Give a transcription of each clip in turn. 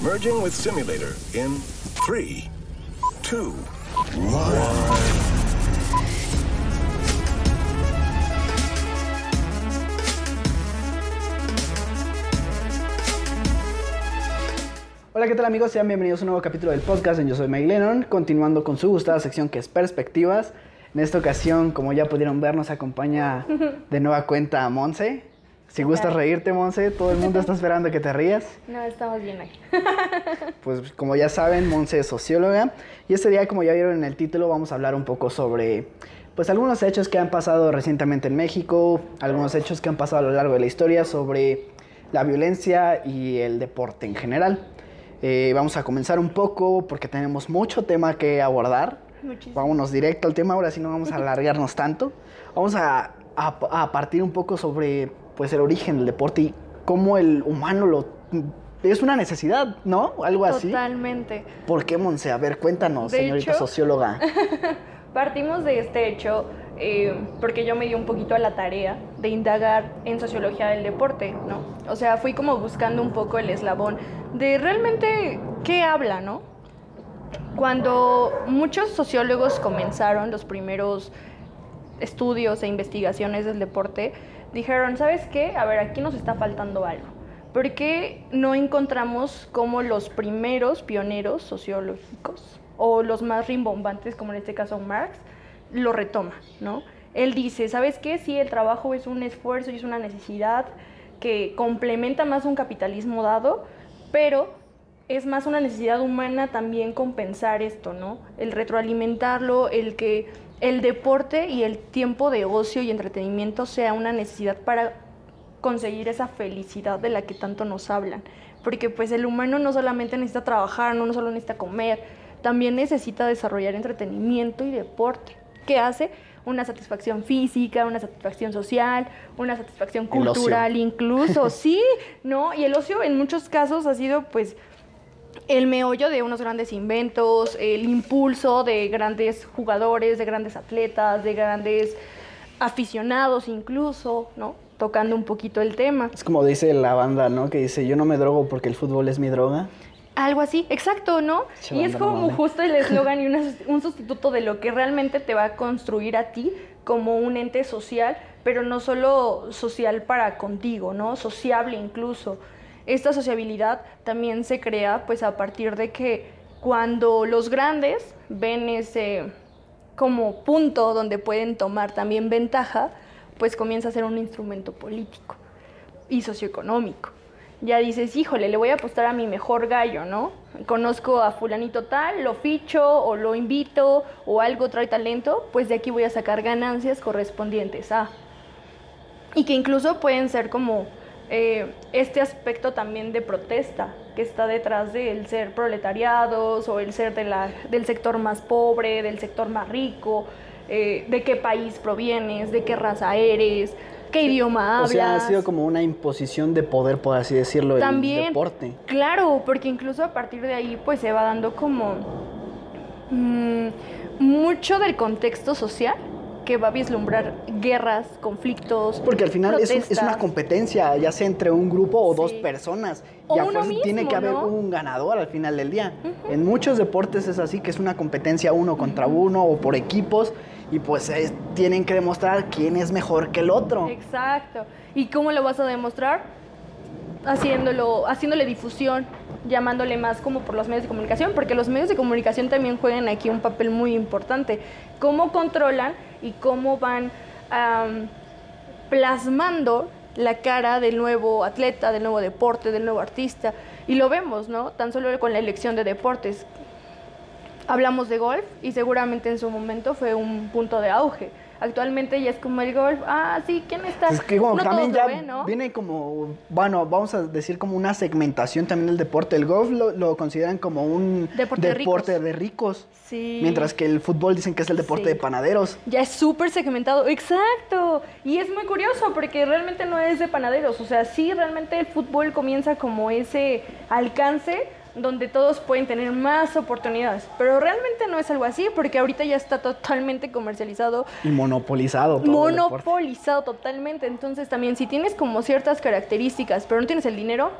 Merging with simulator in 3, 2, 1. Hola, ¿qué tal amigos? Sean bienvenidos a un nuevo capítulo del podcast Yo Soy Mike Lennon, continuando con su gustada sección que es Perspectivas. En esta ocasión, como ya pudieron ver, nos acompaña de nueva cuenta Monse. Si gustas reírte, Monse, todo el mundo está esperando que te rías. No, estamos bien ahí. Pues como ya saben, Monse es socióloga y este día, como ya vieron en el título, vamos a hablar un poco sobre pues algunos hechos que han pasado recientemente en México, algunos hechos que han pasado a lo largo de la historia sobre la violencia y el deporte en general. Eh, vamos a comenzar un poco porque tenemos mucho tema que abordar. Muchísimo. Vámonos directo al tema, ahora sí no vamos a alargarnos tanto. Vamos a, a- a partir un poco sobre pues, el origen del deporte y cómo el humano lo... Es una necesidad, ¿no? Algo así. Totalmente. ¿Por qué, Monse? A ver, cuéntanos, De señorita hecho- socióloga. Partimos de este hecho eh, porque yo me di un poquito a la tarea de indagar en sociología del deporte, ¿no? O sea, fui como buscando un poco el eslabón de realmente qué habla, ¿no? Cuando muchos sociólogos comenzaron los primeros estudios e investigaciones del deporte, dijeron, ¿sabes qué? A ver, aquí nos está faltando algo. ¿Por qué no encontramos como los primeros pioneros sociológicos o los más rimbombantes, como en este caso Marx, lo retoma, ¿no? Él dice, ¿sabes qué? Sí, el trabajo es un esfuerzo y es una necesidad que complementa más un capitalismo dado, pero es más una necesidad humana también compensar esto, ¿no? El retroalimentarlo, el que el deporte y el tiempo de ocio y entretenimiento sea una necesidad para conseguir esa felicidad de la que tanto nos hablan. Porque pues el humano no solamente necesita trabajar, no, solo necesita comer, también necesita desarrollar entretenimiento y deporte. ¿Qué hace? Una satisfacción física, una satisfacción social, una satisfacción cultural incluso, sí, ¿no? Y el ocio en muchos casos ha sido pues el meollo de unos grandes inventos, el impulso de grandes jugadores, de grandes atletas, de grandes aficionados incluso, ¿no? Tocando un poquito el tema. Es como dice la banda, ¿no? Que dice, yo no me drogo porque el fútbol es mi droga. Algo así, exacto, ¿no? Y es no como justo el eslogan y una un sustituto de lo que realmente te va a construir a ti como un ente social, pero no solo social para contigo, ¿no? Sociable incluso. Esta sociabilidad también se crea pues a partir de que cuando los grandes ven ese como punto donde pueden tomar también ventaja, pues comienza a ser un instrumento político y socioeconómico. Ya dices, híjole, le voy a apostar a mi mejor gallo, ¿no? Conozco a fulanito tal, lo ficho o lo invito o algo trae talento, pues de aquí voy a sacar ganancias correspondientes a. Y que incluso pueden ser como eh, este aspecto también de protesta que está detrás del ser proletariados o el ser de la, del sector más pobre, del sector más rico, eh, de qué país provienes, de qué raza eres, qué idioma O hablas. sea, ha sido como una imposición de poder, por así decirlo, el También, deporte. claro, porque incluso a partir de ahí pues se va dando como mm, mucho del contexto social que va a vislumbrar guerras, conflictos. Porque al final es, una competencia, ya sea entre un grupo o dos personas. O y a uno fuerza tiene mismo, que haber ¿no? un ganador al final del día. En muchos deportes es así, que es una competencia uno contra uno o por equipos. Y pues es- tienen que demostrar quién es mejor que el otro. Exacto. ¿Y cómo lo vas a demostrar? Haciéndolo, haciéndole difusión, llamándole más como por los medios de comunicación, porque los medios de comunicación también juegan aquí un papel muy importante. Cómo controlan y cómo van plasmando la cara del nuevo atleta, del nuevo deporte, del nuevo artista. Y lo vemos, ¿no? Tan solo con la elección de deportes. Hablamos de golf y seguramente en su momento fue un punto de auge. Actualmente ya es como el golf, ah, sí, ¿quién está? Es que como No también ya lo ven, ¿no? viene como, bueno, vamos a decir como una segmentación también del deporte. El golf lo, lo consideran como un Deporte de ricos. de ricos. Sí. Mientras que el fútbol dicen que es el deporte Sí. de panaderos. Ya es súper segmentado, exacto. Y es muy curioso porque realmente no es de panaderos. O sea, sí, realmente el fútbol comienza como ese alcance donde todos pueden tener más oportunidades. Pero realmente no es algo así porque ahorita ya está totalmente comercializado Y monopolizado. todo monopolizado totalmente. Entonces también si tienes como ciertas características, pero no tienes el dinero,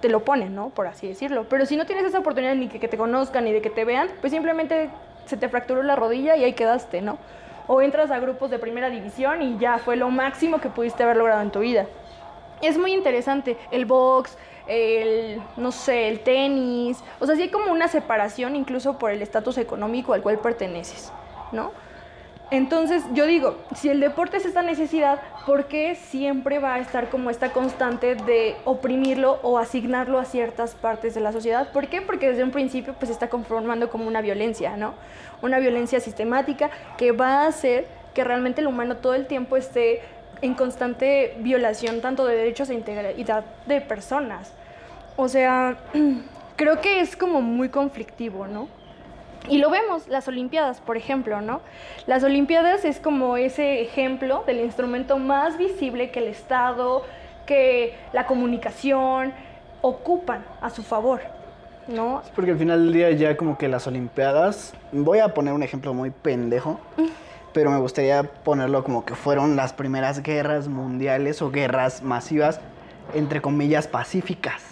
te lo ponen, ¿no? Por así decirlo. Pero si no tienes esa oportunidad ni que, que te conozcan ni de que te vean, pues simplemente se te fracturó la rodilla y ahí quedaste, ¿no? O entras a grupos de primera división y ya fue lo máximo que pudiste haber logrado en tu vida. Es muy interesante el box, el, no sé, el tenis. O sea, sí hay como una separación incluso por el estatus económico al cual perteneces, ¿no? Entonces, yo digo, si el deporte es esta necesidad, ¿por qué siempre va a estar como esta constante de oprimirlo o asignarlo a ciertas partes de la sociedad? ¿Por qué? Porque desde un principio pues está conformando como una violencia, ¿no? Una violencia sistemática que va a hacer que realmente el humano todo el tiempo esté en constante violación tanto de derechos e integridad de personas. O sea, creo que es como muy conflictivo, ¿no? Y lo vemos, las Olimpiadas, por ejemplo, ¿no? Las Olimpiadas es como ese ejemplo del instrumento más visible que el Estado, que la comunicación ocupan a su favor, ¿no? porque al final del día ya como que las Olimpiadas, voy a poner un ejemplo muy pendejo, pero me gustaría ponerlo como que fueron las primeras guerras mundiales o guerras masivas, entre comillas, pacíficas.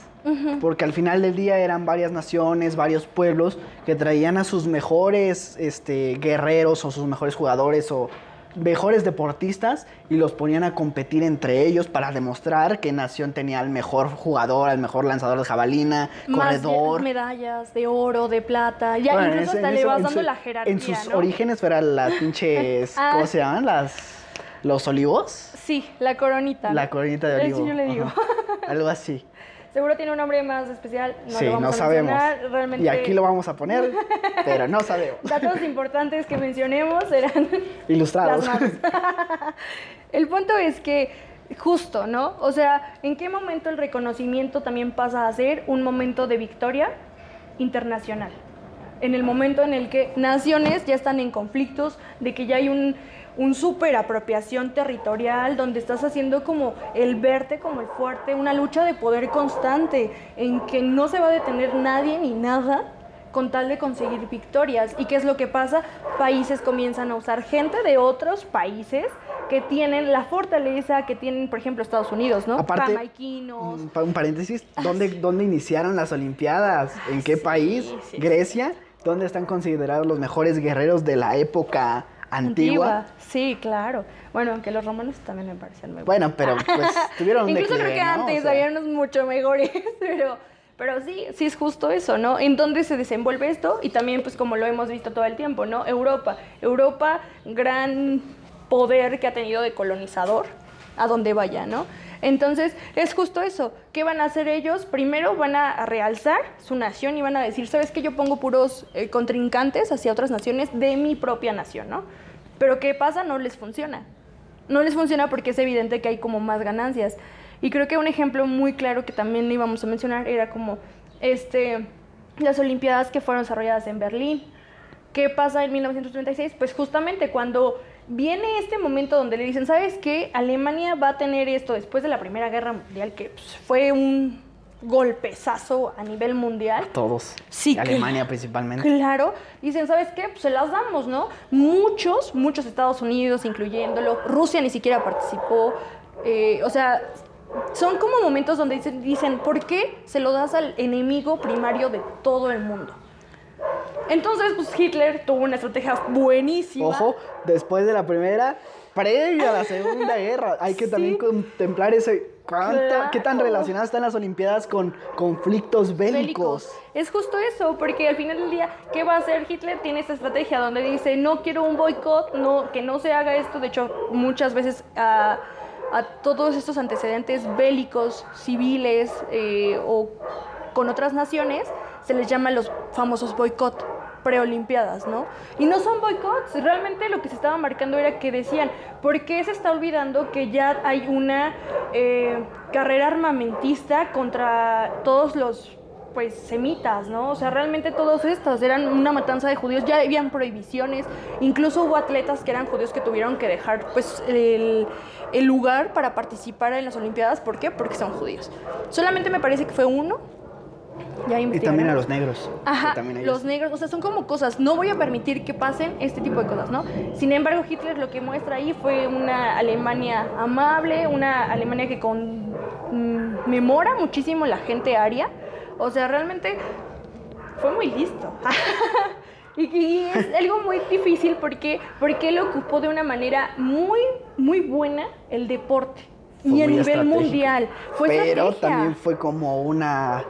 Porque al final del día eran varias naciones, varios pueblos que traían a sus mejores este, guerreros o sus mejores jugadores o mejores deportistas y los ponían a competir entre ellos para demostrar qué nación tenía el mejor jugador, el mejor lanzador de jabalina, Más corredor. medallas de oro, de plata. Ya Bueno, incluso en hasta le vas su- dando la jerarquía. En sus ¿no? orígenes eran las pinches, Ah. ¿cómo se llaman? Las, los olivos. Sí, la coronita. La coronita de olivo. yo le digo. Ajá. Algo así. Seguro tiene un nombre más especial. No sí, lo vamos no a sabemos. Realmente. Y aquí lo vamos a poner, pero no sabemos. Datos importantes que mencionemos eran Ilustrados. El punto es que justo, ¿no? O sea, ¿en qué momento el reconocimiento también pasa a ser un momento de victoria internacional? En el momento en el que naciones ya están en conflictos, de que ya hay un, un super apropiación territorial, donde estás haciendo como el verte como el fuerte, una lucha de poder constante, en que no se va a detener nadie ni nada con tal de conseguir victorias. ¿Y qué es lo que pasa? Países comienzan a usar gente de otros países que tienen la fortaleza que tienen, por ejemplo, Estados Unidos, ¿no? Aparte, Jamaiquinos. Un, pa- un paréntesis, ¿dónde, ¿dónde iniciaron las Olimpiadas? ¿En qué Sí, país? sí. ¿Grecia? ¿Dónde están considerados los mejores guerreros de la época antigua? Sí, claro. Bueno, aunque los romanos también me parecían muy Bueno, pero pues tuvieron un Incluso creo que ¿no? O antes sea, había unos mucho mejores, pero, pero sí, sí es justo eso, ¿no? En dónde se desenvuelve esto y también pues como lo hemos visto todo el tiempo, ¿no? Europa, Europa, gran poder que ha tenido de colonizador a donde vaya, ¿no? Entonces, es justo eso. ¿Qué van a hacer ellos? Primero van a realzar su nación y van a decir, ¿sabes qué? Yo pongo puros eh, contrincantes hacia otras naciones de mi propia nación, ¿no? Pero ¿qué pasa? No les funciona. No les funciona porque es evidente que hay como más ganancias. Y creo que un ejemplo muy claro que también íbamos a mencionar era como este, las Olimpiadas que fueron desarrolladas en Berlín. ¿Qué pasa en 1936? Pues justamente cuando viene este momento donde le dicen, ¿sabes qué? Alemania va a tener esto después de la Primera Guerra Mundial, que pues, fue un golpezazo a nivel mundial. Todos. Sí, Alemania principalmente. Claro, dicen, ¿sabes qué? Pues se las damos, ¿no? Muchos, muchos Estados Unidos, incluyéndolo, Rusia ni siquiera participó, eh, o sea, son como momentos donde dicen, dicen, ¿por qué se lo das al enemigo primario de todo el mundo? Entonces, pues Hitler tuvo una estrategia buenísima. Ojo, después de la primera, previo a la segunda guerra, hay que Sí. también contemplar ese. ¿cuánta- ¿Qué tan Claro. relacionadas están las Olimpiadas con conflictos bélicos? Es justo eso, porque al final del día, ¿qué va a hacer Hitler? Tiene esta estrategia donde dice, no quiero un boicot, no, que no se haga esto. De hecho, muchas veces a, a todos estos antecedentes bélicos, civiles eh, o con otras naciones, se les llama los famosos boicot preolimpiadas, ¿no? Y no son boicots, realmente lo que se estaba marcando era que decían, ¿por qué se está olvidando que ya hay una eh, carrera armamentista contra todos los pues semitas, ¿no? O sea, realmente todos estos eran una matanza de judíos, ya habían prohibiciones, incluso hubo atletas que eran judíos que tuvieron que dejar pues el, el lugar para participar en las Olimpiadas, ¿por qué? Porque son judíos. Solamente me parece que fue uno Ya Y también a los negros. Ajá, también los negros, o sea, son como cosas. No voy a permitir que pasen este tipo de cosas, ¿no? Sin embargo, Hitler lo que muestra ahí fue una Alemania amable, una Alemania que conmemora muchísimo la gente aria. O sea, realmente fue muy listo. y, y es algo muy difícil porque, porque él ocupó de una manera muy, muy buena el deporte. Y a nivel mundial. Fue Pero estrategia. también fue como una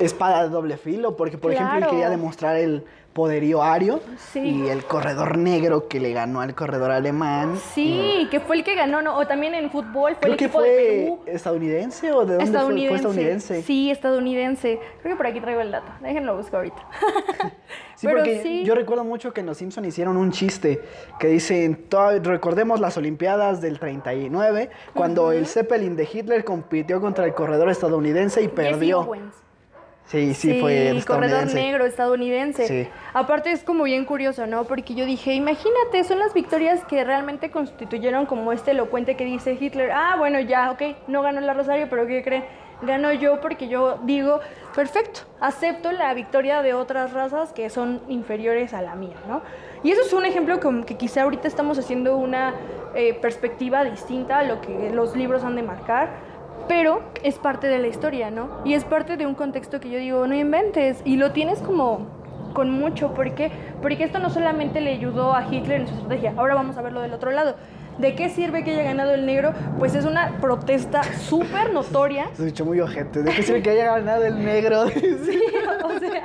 espada de doble filo, porque por ejemplo él quería demostrar el poderío ario Sí. y el corredor negro que le ganó al corredor alemán. Sí, que fue el que ganó, ¿no? O también en fútbol fue Creo el que equipo de fue Perú. estadounidense o de dónde fue? Estadounidense. Fue estadounidense. Sí, estadounidense. Creo que por aquí traigo el dato. Déjenlo busco ahorita. Sí, Pero porque sí. yo recuerdo mucho que en Los Simpson hicieron un chiste que dicen, "To- recordemos las Olimpiadas del 39, cuando el Zeppelin de Hitler compitió contra el corredor estadounidense y perdió. Sí, sí, fue el corredor negro estadounidense. Sí. Aparte es como bien curioso, ¿no? Porque yo dije, imagínate, son las victorias que realmente constituyeron como este elocuente que dice Hitler, ah, bueno, ya, ok, no ganó la Rosario, pero ¿qué creen? Ganó yo porque yo digo, perfecto, acepto la victoria de otras razas que son inferiores a la mía, ¿no? Y eso es un ejemplo como que quizá ahorita estamos haciendo una eh, perspectiva distinta a lo que los libros han de marcar, pero es parte de la historia, ¿no? Y es parte de un contexto que yo digo, no inventes, y lo tienes como con mucho, ¿por qué? Porque esto no solamente le ayudó a Hitler en su estrategia, ahora vamos a verlo del otro lado. ¿De qué sirve que haya ganado el negro? Pues es una protesta súper notoria. Se escuchó muy ojete. ¿De qué sirve que haya ganado el negro? Sí, o sea,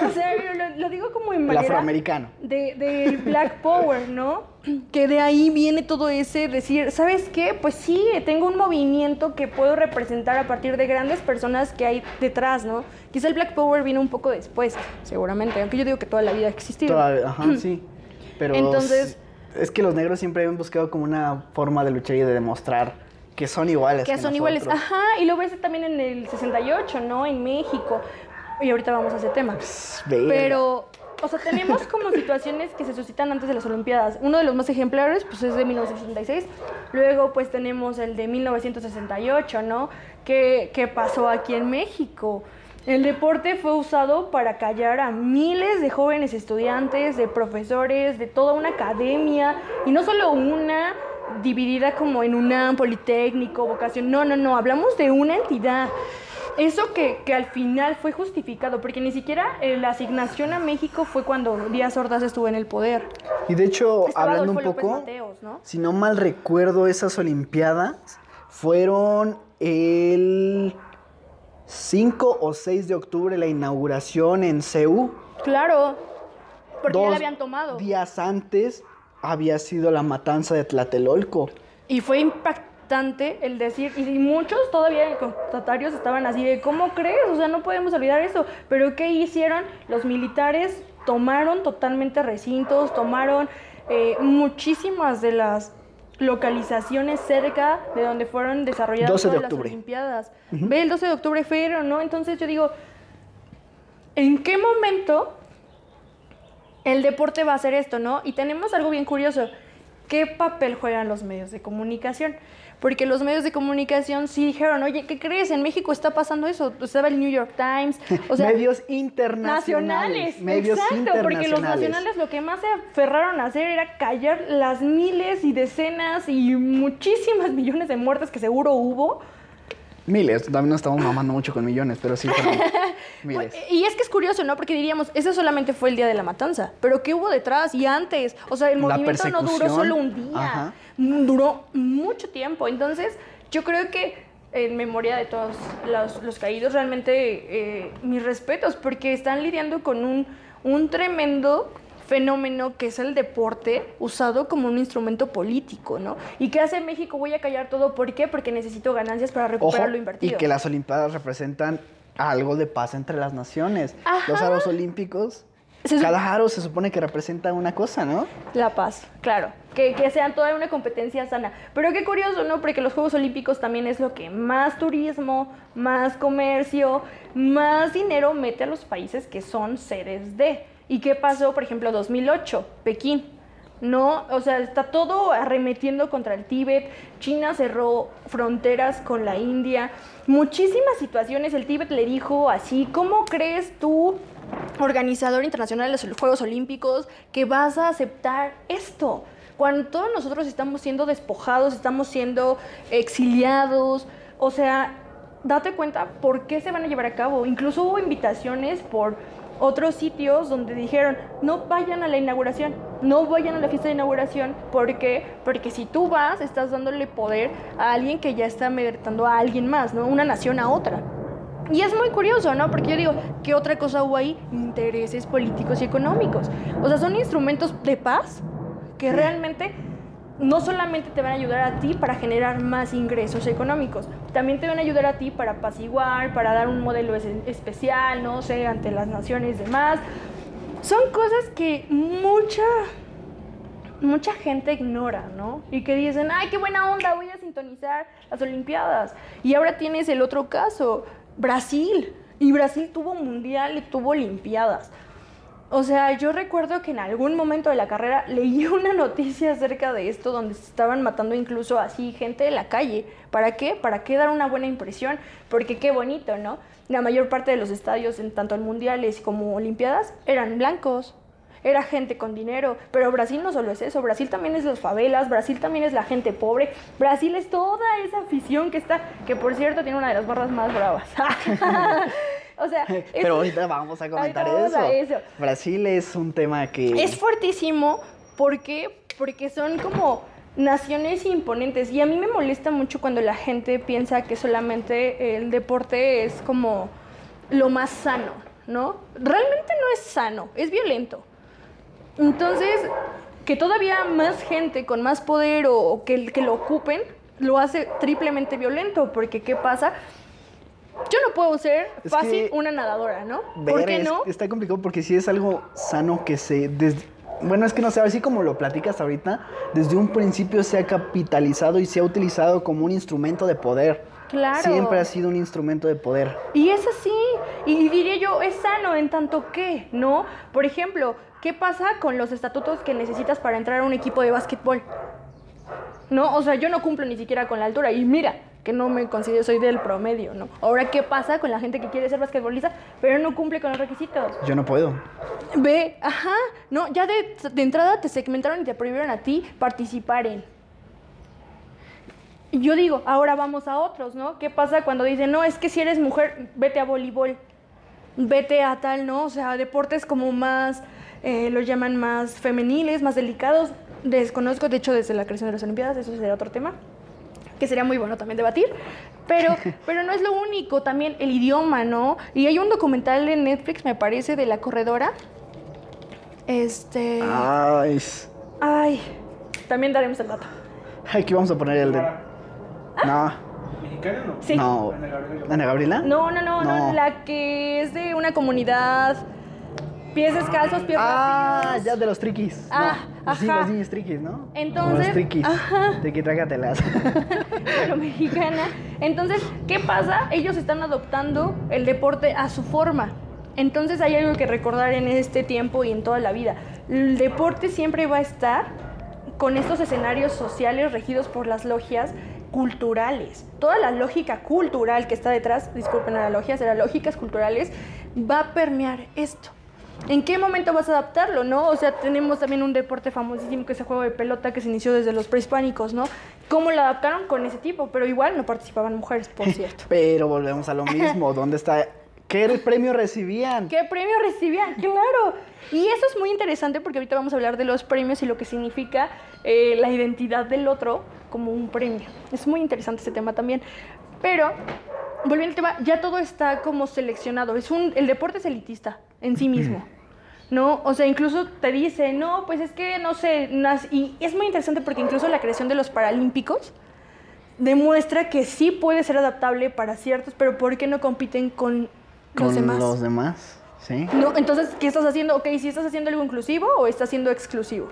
o sea, lo, lo digo como en El afroamericano. de, del Black Power, ¿no? Que de ahí viene todo ese decir, ¿sabes qué? Pues sí, tengo un movimiento que puedo representar a partir de grandes personas que hay detrás, ¿no? Quizá el Black Power vino un poco después, seguramente, aunque yo digo que toda la vida ha existido. Ajá, sí. Pero Entonces- es que los negros siempre han buscado como una forma de luchar y de demostrar que son iguales. que son iguales. Ajá, y lo ves también en el 68, ¿no? En México. Y ahorita vamos a ese tema. Verga. Pero, o sea, tenemos como situaciones que se suscitan antes de las Olimpiadas. Uno de los más ejemplares, pues es de 1966. Luego, pues tenemos el de 1968, ¿no? Que, que pasó aquí en México. El deporte fue usado para callar a miles de jóvenes estudiantes, de profesores, de toda una academia, y no solo una dividida como en UNAM, Politécnico, vocación, no, no, no, hablamos de una entidad. Eso que, que al final fue justificado, porque ni siquiera eh, la asignación a México fue cuando Díaz Ordaz estuvo en el poder. Y de hecho, Estaba hablando un Adolfo poco, Mateos, ¿no? si no mal recuerdo, esas Olimpiadas fueron el 5 o 6 de octubre la inauguración en CEU. Claro, porque ya la habían tomado. días antes había sido la matanza de Tlatelolco. Y fue impactante el decir, y muchos todavía constatarios estaban así de, ¿cómo crees? O sea, no podemos olvidar eso. Pero ¿qué hicieron? Los militares tomaron totalmente recintos, tomaron eh, muchísimas de las localizaciones cerca de donde fueron desarrolladas 12 de todas las. Olimpiadas. Ve, el 12 de octubre fueron, ¿no? Entonces yo digo, ¿en qué momento el deporte va a hacer esto, ¿no? Y tenemos algo bien curioso. ¿Qué papel juegan los medios de comunicación? Porque los medios de comunicación sí dijeron, oye, ¿qué crees? En México está pasando eso. Estaba el New York Times. O sea, medios internacionales. nacionales. Medios exacto, porque los internacionales. nacionales lo que más se aferraron a hacer era callar las miles y decenas y muchísimas millones de muertes que seguro hubo. Miles, también nos estamos mamando mucho con millones, pero sí fueron miles. Y es que es curioso, ¿no? Porque diríamos, ese solamente fue el día de la matanza. Pero ¿qué hubo detrás y antes? O sea, el movimiento no duró solo un día. Ajá. Duró mucho tiempo. Entonces, yo creo que en memoria de todos los, los caídos, realmente eh, mis respetos, porque están lidiando con un, un tremendo fenómeno que es el deporte usado como un instrumento político, ¿no? ¿Y qué hace México? Voy a callar todo. ¿Por qué? Porque necesito ganancias para Ojo, recuperar lo y invertido. que las Olimpiadas representan algo de paz entre las naciones. Ajá. Los aros olímpicos, cada aro se supone que representa una cosa, ¿no? La paz, claro. Que, que sean toda una competencia sana. Pero qué curioso, ¿no? Porque los Juegos Olímpicos también es lo que más turismo, más comercio, más dinero mete a los países que son sedes de. ¿Y qué pasó, por ejemplo, 2008, Pekín? ¿no? O sea, está todo arremetiendo contra el Tíbet, China cerró fronteras con la India, muchísimas situaciones, el Tíbet le dijo así, ¿cómo crees tú, organizador internacional de los Juegos Olímpicos, que vas a aceptar esto? Cuando todos nosotros estamos siendo despojados, estamos siendo exiliados, o sea, date cuenta por qué se van a llevar a cabo. Incluso hubo invitaciones por otros sitios donde dijeron, no vayan a la inauguración, no vayan a la fiesta de inauguración, ¿por qué? Porque si tú vas, estás dándole poder a alguien que ya está amedrentando a alguien más, ¿no? Una nación a otra. Y es muy curioso, ¿no? Porque yo digo, ¿qué otra cosa hubo ahí? Intereses políticos y económicos. O sea, son instrumentos de paz que realmente no solamente te van a ayudar a ti para generar más ingresos económicos, también te van a ayudar a ti para apaciguar, para dar un modelo especial, no sé, ante las naciones demás. Son cosas que mucha mucha gente ignora, ¿no? Y que dicen, "Ay, qué buena onda, voy a sintonizar las olimpiadas." Y ahora tienes el otro caso, Brasil. Y Brasil tuvo mundial y tuvo olimpiadas. O sea, yo recuerdo que en algún momento de la carrera leí una noticia acerca de esto donde se estaban matando incluso así gente de la calle. ¿Para qué? ¿Para qué dar una buena impresión? Porque qué bonito, ¿no? La mayor parte de los estadios, en tanto en mundiales como olimpiadas, eran blancos. Era gente con dinero, pero Brasil no solo es eso, Brasil también es las favelas, Brasil también es la gente pobre, Brasil es toda esa afición que está, que por cierto tiene una de las barras más bravas. O sea, pero ahorita vamos a comentar eso. Brasil es un tema que es fuertísimo porque porque son como naciones imponentes y a mí me molesta mucho cuando la gente piensa que solamente el deporte es como lo más sano, ¿no? Realmente no es sano, es violento. Entonces, que todavía más gente con más poder o, que, que lo ocupen lo hace triplemente violento, porque ¿qué pasa? Yo no puedo ser fácil una nadadora, ¿no? ¿Por qué no? está complicado porque si es algo sano que se... bueno, es que no sé, así como lo platicas ahorita, desde un principio se ha capitalizado y se ha utilizado como un instrumento de poder. Claro. Siempre ha sido un instrumento de poder. Y es así. Y diría yo, es sano en tanto que, ¿no? Por ejemplo, ¿qué pasa con los estatutos que necesitas para entrar a un equipo de básquetbol? ¿No? O sea, yo no cumplo ni siquiera con la altura. Y mira, que no me considero, soy del promedio, ¿no? Ahora, ¿qué pasa con la gente que quiere ser basquetbolista, pero no cumple con los requisitos? Yo no puedo. Ve, ajá, no, ya de, entrada te segmentaron y te prohibieron a ti participar en. Yo digo, ahora vamos a otros, ¿no? ¿Qué pasa cuando dicen, no, es que si eres mujer, vete a voleibol, vete a tal, ¿no? O sea, deportes como más, eh, los llaman más femeniles, más delicados. Desconozco, de hecho, desde la creación de las Olimpiadas, eso sería otro tema que sería muy bueno también debatir, pero, pero no es lo único, también el idioma, ¿no? Y hay un documental en Netflix, me parece, de la corredora. Este... Ay. Ay, también daremos el dato. Aquí vamos a poner el de... No. ¿Mexicana no? Sí. No. ¿Ana Gabriela? No, no, no, no, la que es de una comunidad Pies descalzos, pies Ah, ya de los triquis. Ah, no. Sí, los niños triquis, ¿no? Entonces. Los triquis. Ajá. Triqui, trágatelas. Pero mexicana. Entonces, ¿qué pasa? Ellos están adoptando el deporte a su forma. Entonces hay algo que recordar en este tiempo y en toda la vida. El deporte siempre va a estar con estos escenarios sociales regidos por las logias culturales. Toda la lógica cultural que está detrás, disculpen a las logias, de las lógicas culturales, va a permear esto. ¿En qué momento vas a adaptarlo, no? O sea, tenemos también un deporte famosísimo que es el juego de pelota que se inició desde los prehispánicos, ¿no? ¿Cómo lo adaptaron con ese tipo? Pero igual no participaban mujeres, por cierto. Pero volvemos a lo mismo. ¿Dónde está? ¿Qué premio recibían? ¿Qué premio recibían? Claro. Y eso es muy interesante porque ahorita vamos a hablar de los premios y lo que significa eh, la identidad del otro como un premio. Es muy interesante ese tema también. Pero volviendo al tema, ya todo está como seleccionado. Es un, el deporte es elitista en sí mismo. ¿no? O sea, incluso te dice, no, pues es que no sé, y es muy interesante porque incluso la creación de los Paralímpicos demuestra que sí puede ser adaptable para ciertos, pero ¿por qué no compiten con, los demás? los demás, sí. No, entonces, ¿qué estás haciendo? Ok, si estás haciendo algo inclusivo o estás siendo exclusivo.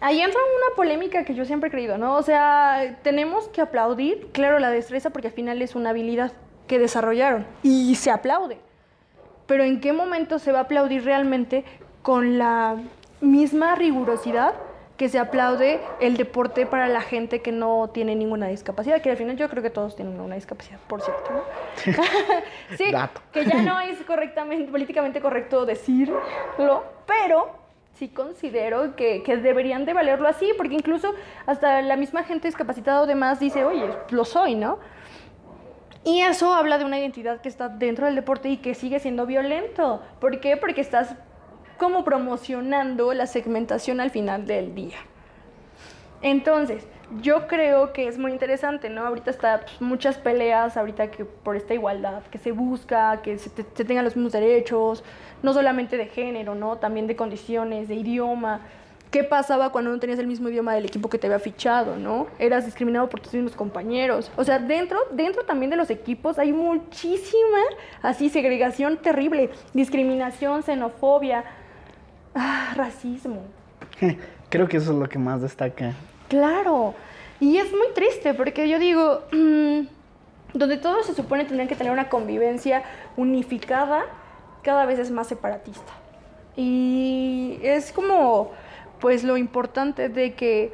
Ahí entra una polémica que yo siempre he creído, ¿no? O sea, tenemos que aplaudir, claro, la destreza porque al final es una habilidad que desarrollaron y se aplaude. Pero ¿en qué momento se va a aplaudir realmente con la misma rigurosidad que se aplaude el deporte para la gente que no tiene ninguna discapacidad, que al final yo creo que todos tienen una discapacidad, por cierto. ¿no? sí, que ya no es correctamente, políticamente correcto decirlo, pero sí considero que, que deberían de valerlo así, porque incluso hasta la misma gente discapacitada o demás dice, oye, lo soy, ¿no? Y eso habla de una identidad que está dentro del deporte y que sigue siendo violento. ¿Por qué? Porque estás como promocionando la segmentación al final del día. Entonces, yo creo que es muy interesante, ¿no? Ahorita está pues, muchas peleas, ahorita que por esta igualdad, que se busca, que se, te- se tengan los mismos derechos, no solamente de género, ¿no? También de condiciones, de idioma. ¿Qué pasaba cuando no tenías el mismo idioma del equipo que te había fichado, no? Eras discriminado por tus mismos compañeros. O sea, dentro, dentro también de los equipos hay muchísima, así, segregación terrible, discriminación, xenofobia, ah, racismo. Creo que eso es lo que más destaca. Claro, y es muy triste porque yo digo, mm, donde todos se supone tener que tener una convivencia unificada, cada vez es más separatista. Y es como, pues lo importante de que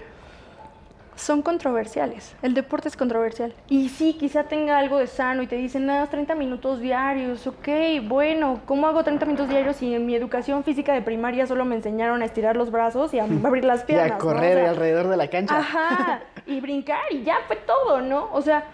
son controversiales. El deporte es controversial. Y sí, quizá tenga algo de sano y te dicen, nada, 30 minutos diarios, ok, bueno, ¿cómo hago 30 minutos diarios si en mi educación física de primaria solo me enseñaron a estirar los brazos y a abrir las Y piernas? a ¿no? correr O sea, alrededor de la cancha. Ajá, y brincar y ya fue todo, ¿no? O sea,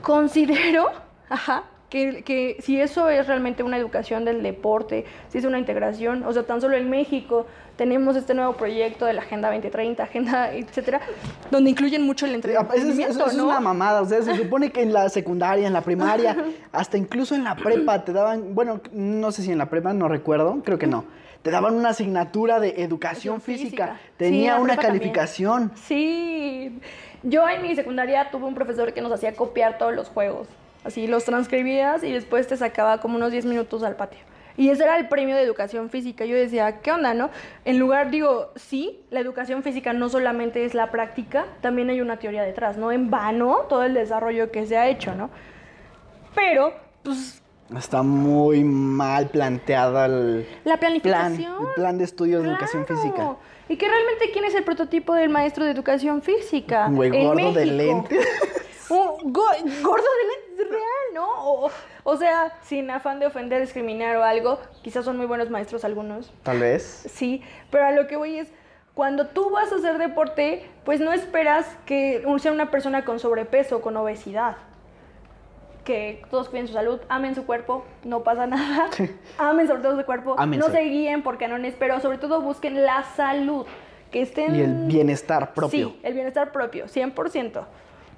considero, ajá, que, que si eso es realmente una educación del deporte, si es una integración, o sea, tan solo en México tenemos este nuevo proyecto de la Agenda 2030, Agenda, etcétera, donde incluyen mucho el Sí, Eso es, entretenimiento, eso es ¿no? una mamada, o sea, se supone que en la secundaria, en la primaria, hasta incluso en la prepa te daban, bueno, no sé si en la prepa, no recuerdo, creo que no, te daban una asignatura de educación física, tenía una también. calificación. Sí, yo en mi secundaria tuve un profesor que nos hacía copiar todos los juegos. Así los transcribías y después te sacaba como unos 10 minutos al patio. Y ese era el premio de educación física. Yo decía, ¿qué onda, no? En lugar, digo, sí, la educación física no solamente es la práctica, también hay una teoría detrás, ¿no? En vano todo el desarrollo que se ha hecho, ¿no? Pero, pues, Está muy mal planteada el la plan, planificación. el plan de estudios de educación física. Y que realmente, ¿quién es el prototipo del maestro de educación física? Un güey En gordo de México. lentes. Un go- gordo de lentes, real, ¿no? O, o sea, sin afán de ofender, discriminar o algo, quizás son muy buenos maestros algunos, Tal vez. sí, pero a lo que voy es, cuando tú vas a hacer deporte, pues no esperas que sea una persona con sobrepeso, con obesidad. Que todos cuiden su salud, amen su cuerpo, no pasa nada. amen sobre todo su cuerpo. Ámense. No se guíen por canones, pero sobre todo busquen la salud. Que estén... Y el bienestar propio. Sí, el bienestar propio, 100%.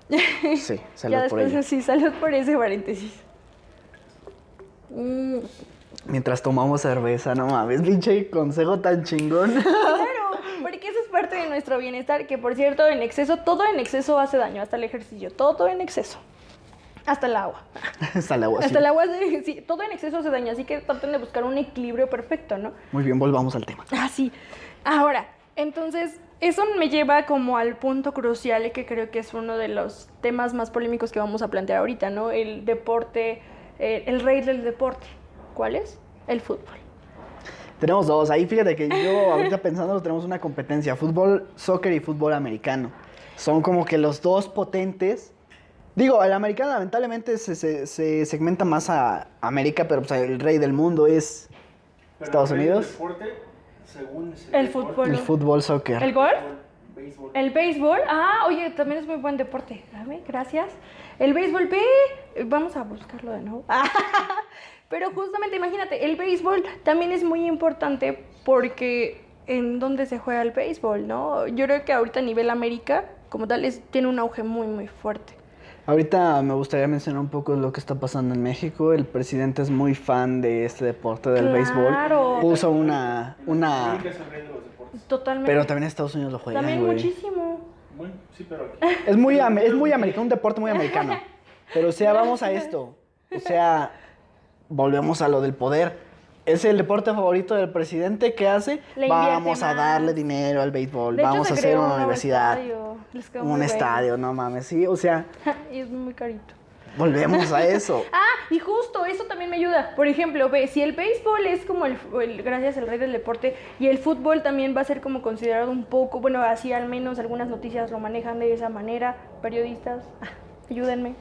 Sí, salud ya por ello. sí, salud por ese paréntesis. Mm, Mientras tomamos cerveza, no mames, pinche consejo tan chingón. claro, porque eso es parte de nuestro bienestar, que por cierto, en exceso, todo en exceso hace daño, hasta el ejercicio, todo, todo en exceso. Hasta el agua. Hasta el agua. sí. Hasta el agua, sí, sí, todo en exceso hace daño, así que traten de buscar un equilibrio perfecto, ¿no? Muy bien, volvamos al tema. Ah, sí. Ahora, entonces, eso me lleva como al punto crucial y que creo que es uno de los temas más polémicos que vamos a plantear ahorita, ¿no? El deporte, eh, el rey del deporte. ¿Cuál es? El fútbol. Tenemos dos. Ahí fíjate que yo ahorita pensando tenemos una competencia. Fútbol, soccer y fútbol americano. Son como que los dos potentes. Digo, el americano lamentablemente se, se- se segmenta más a América, pero pues el rey del mundo es Pero Estados el Unidos. deporte, según El fútbol. el fútbol, soccer. ¿El golf? béisbol. El béisbol. Ah, oye, también es muy buen deporte. Dame, gracias. El béisbol, ve. Vamos a buscarlo de nuevo. Pero justamente, imagínate, el béisbol también es muy importante porque en dónde se juega el béisbol, ¿no? Yo creo que ahorita a nivel América, como tal, es, tiene un auge muy, muy fuerte. Ahorita me gustaría mencionar un poco lo que está pasando en México. El presidente es muy fan de este deporte del Claro. béisbol. Puso una, una... Totalmente. Pero también Estados Unidos lo juega, También güey. muchísimo. Bueno, sí, pero aquí. Es muy, es muy americano, un deporte muy americano. Pero o sea, vamos a esto. O sea, volvemos a lo del poder. Es el deporte favorito del presidente. ¿Qué hace? Vamos a más. darle dinero al béisbol. De Vamos a hacer una universidad. estadio. Un bueno. estadio, no mames. Sí, o sea, y es muy carito. volvemos a eso. Ah, y justo eso también me ayuda. Por ejemplo, ve, si el béisbol es como el, el- gracias al rey del deporte, y el fútbol también va a ser como considerado un poco, bueno, así al menos algunas noticias lo manejan de esa manera, periodistas, ayúdenme.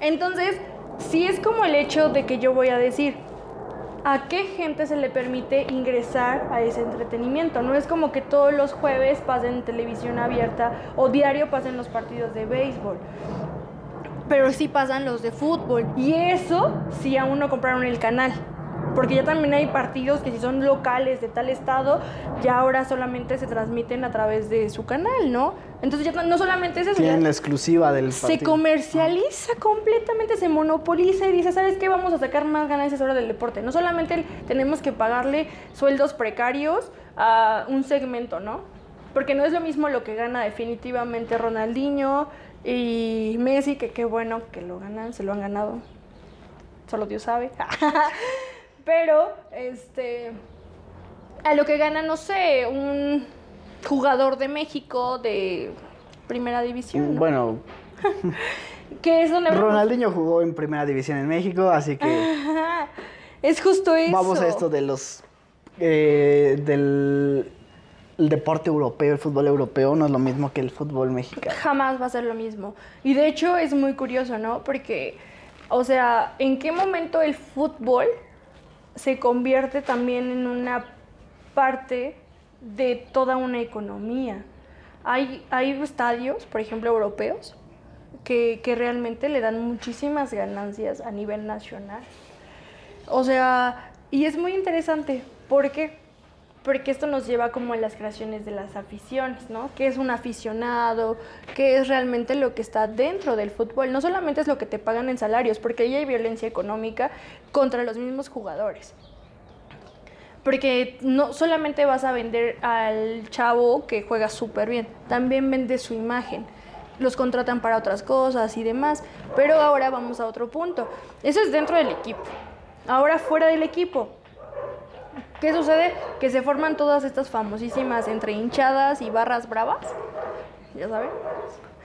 Entonces, sí es como el hecho de que yo voy a decir, ¿a qué gente se le permite ingresar a ese entretenimiento? No es como que todos los jueves pasen televisión abierta o diario pasen los partidos de béisbol. Pero sí pasan los de fútbol. Y eso sí aún no compraron el canal. Porque ya también hay partidos que si son locales de tal estado, ya ahora solamente se transmiten a través de su canal, ¿no? Entonces ya no solamente es eso. Tienen la exclusiva del se partido. comercializa completamente, se monopoliza y dice, ¿sabes qué? Vamos a sacar más ganancias ahora del deporte. No solamente tenemos que pagarle sueldos precarios a un segmento, ¿no? Porque no es lo mismo lo que gana definitivamente Ronaldinho y Messi, que qué bueno que lo ganan, se lo han ganado. Solo Dios sabe. Pero, este, a lo que gana, no sé, un jugador de México de primera división. ¿no? Bueno, que es donde vamos. Ronaldinho jugó en primera división en México, así que Ajá. Es justo eso. vamos a esto de los eh, del el deporte europeo, el fútbol europeo no es lo mismo que el fútbol mexicano. Jamás va a ser lo mismo. Y de hecho es muy curioso, ¿no? Porque, o sea, ¿en qué momento el fútbol se convierte también en una parte de toda una economía? Hay, hay estadios, por ejemplo, europeos, que, que realmente le dan muchísimas ganancias a nivel nacional. O sea, y es muy interesante. ¿Por qué? Porque esto nos lleva como a las creaciones de las aficiones, ¿no? ¿Qué es un aficionado? ¿Qué es realmente lo que está dentro del fútbol? No solamente es lo que te pagan en salarios, porque ahí hay violencia económica contra los mismos jugadores. Porque no solamente vas a vender al chavo que juega súper bien, también vende su imagen. Los contratan para otras cosas y demás. Pero ahora vamos a otro punto. Eso es dentro del equipo. Ahora fuera del equipo. ¿Qué sucede? Que se forman todas estas famosísimas entre hinchadas y barras bravas. ¿Ya saben?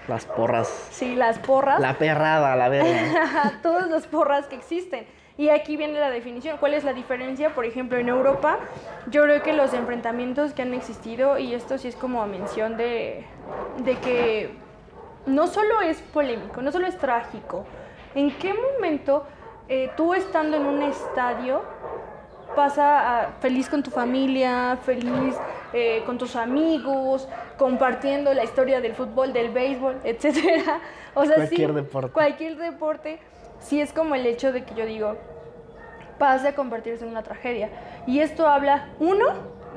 Las porras. Sí, las porras. La perrada, la verga. Todas las porras que existen. Y aquí viene la definición. ¿Cuál es la diferencia? Por ejemplo, en Europa, yo creo que los enfrentamientos que han existido, y esto sí es como mención de, de que no solo es polémico, no solo es trágico. ¿En qué momento eh, tú estando en un estadio pasa a- feliz con tu familia, feliz eh, con tus amigos, compartiendo la historia del fútbol, del béisbol, etcétera? O sea, Cualquier sí, deporte. Cualquier deporte, sí es como el hecho de que yo digo, pase a convertirse en una tragedia. Y esto habla, uno,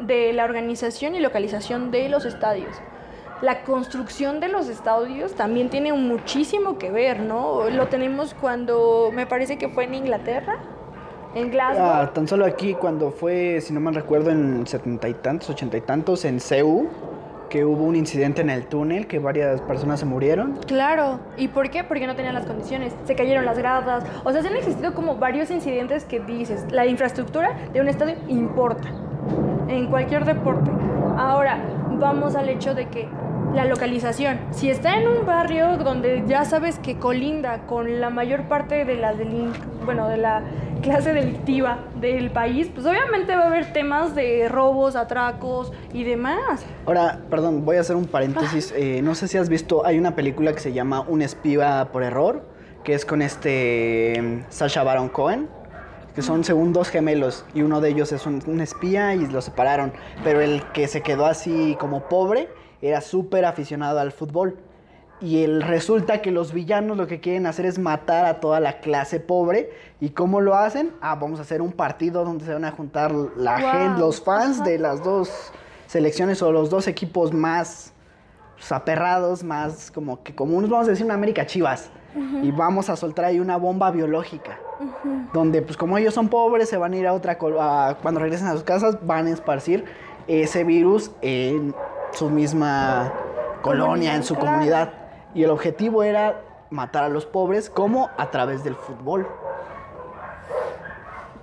de la organización y localización de los estadios. La construcción de los estadios también tiene muchísimo que ver, ¿no? Lo tenemos cuando, me parece que fue en Inglaterra, en Glasgow. Ah, tan solo aquí cuando fue, si no mal recuerdo, en setenta y tantos, ochenta y tantos, en CEU, que hubo un incidente en el túnel, que varias personas se murieron. Claro, ¿y por qué? Porque no tenían las condiciones, se cayeron las gradas, o sea, se han existido como varios incidentes que dices, la infraestructura de un estadio importa, en cualquier deporte. Ahora, vamos al hecho de que la localización, si está en un barrio donde ya sabes que colinda con la mayor parte de la delin- bueno, de la clase delictiva del país, pues obviamente va a haber temas de robos, atracos y demás. Ahora, perdón, voy a hacer un paréntesis. Eh, no sé si has visto, hay una película que se llama Un espía por error, que es con este mm, Sacha Baron Cohen, que son según dos gemelos y uno de ellos es un, un espía y lo separaron, pero el que se quedó así como pobre era súper aficionado al fútbol. Y el, resulta que los villanos lo que quieren hacer es matar a toda la clase pobre. ¿Y cómo lo hacen? Ah, vamos a hacer un partido donde se van a juntar la Wow. gente, los fans Ajá. de las dos selecciones o los dos equipos más pues, aperrados, más como que comunes, vamos a decir una América Chivas. Y vamos a soltar ahí una bomba biológica. Donde, pues como ellos son pobres, se van a ir a otra... a- cuando regresen a sus casas, van a esparcir ese virus en su misma colonia, en su Claro. comunidad. Y el objetivo era matar a los pobres, como a través del fútbol.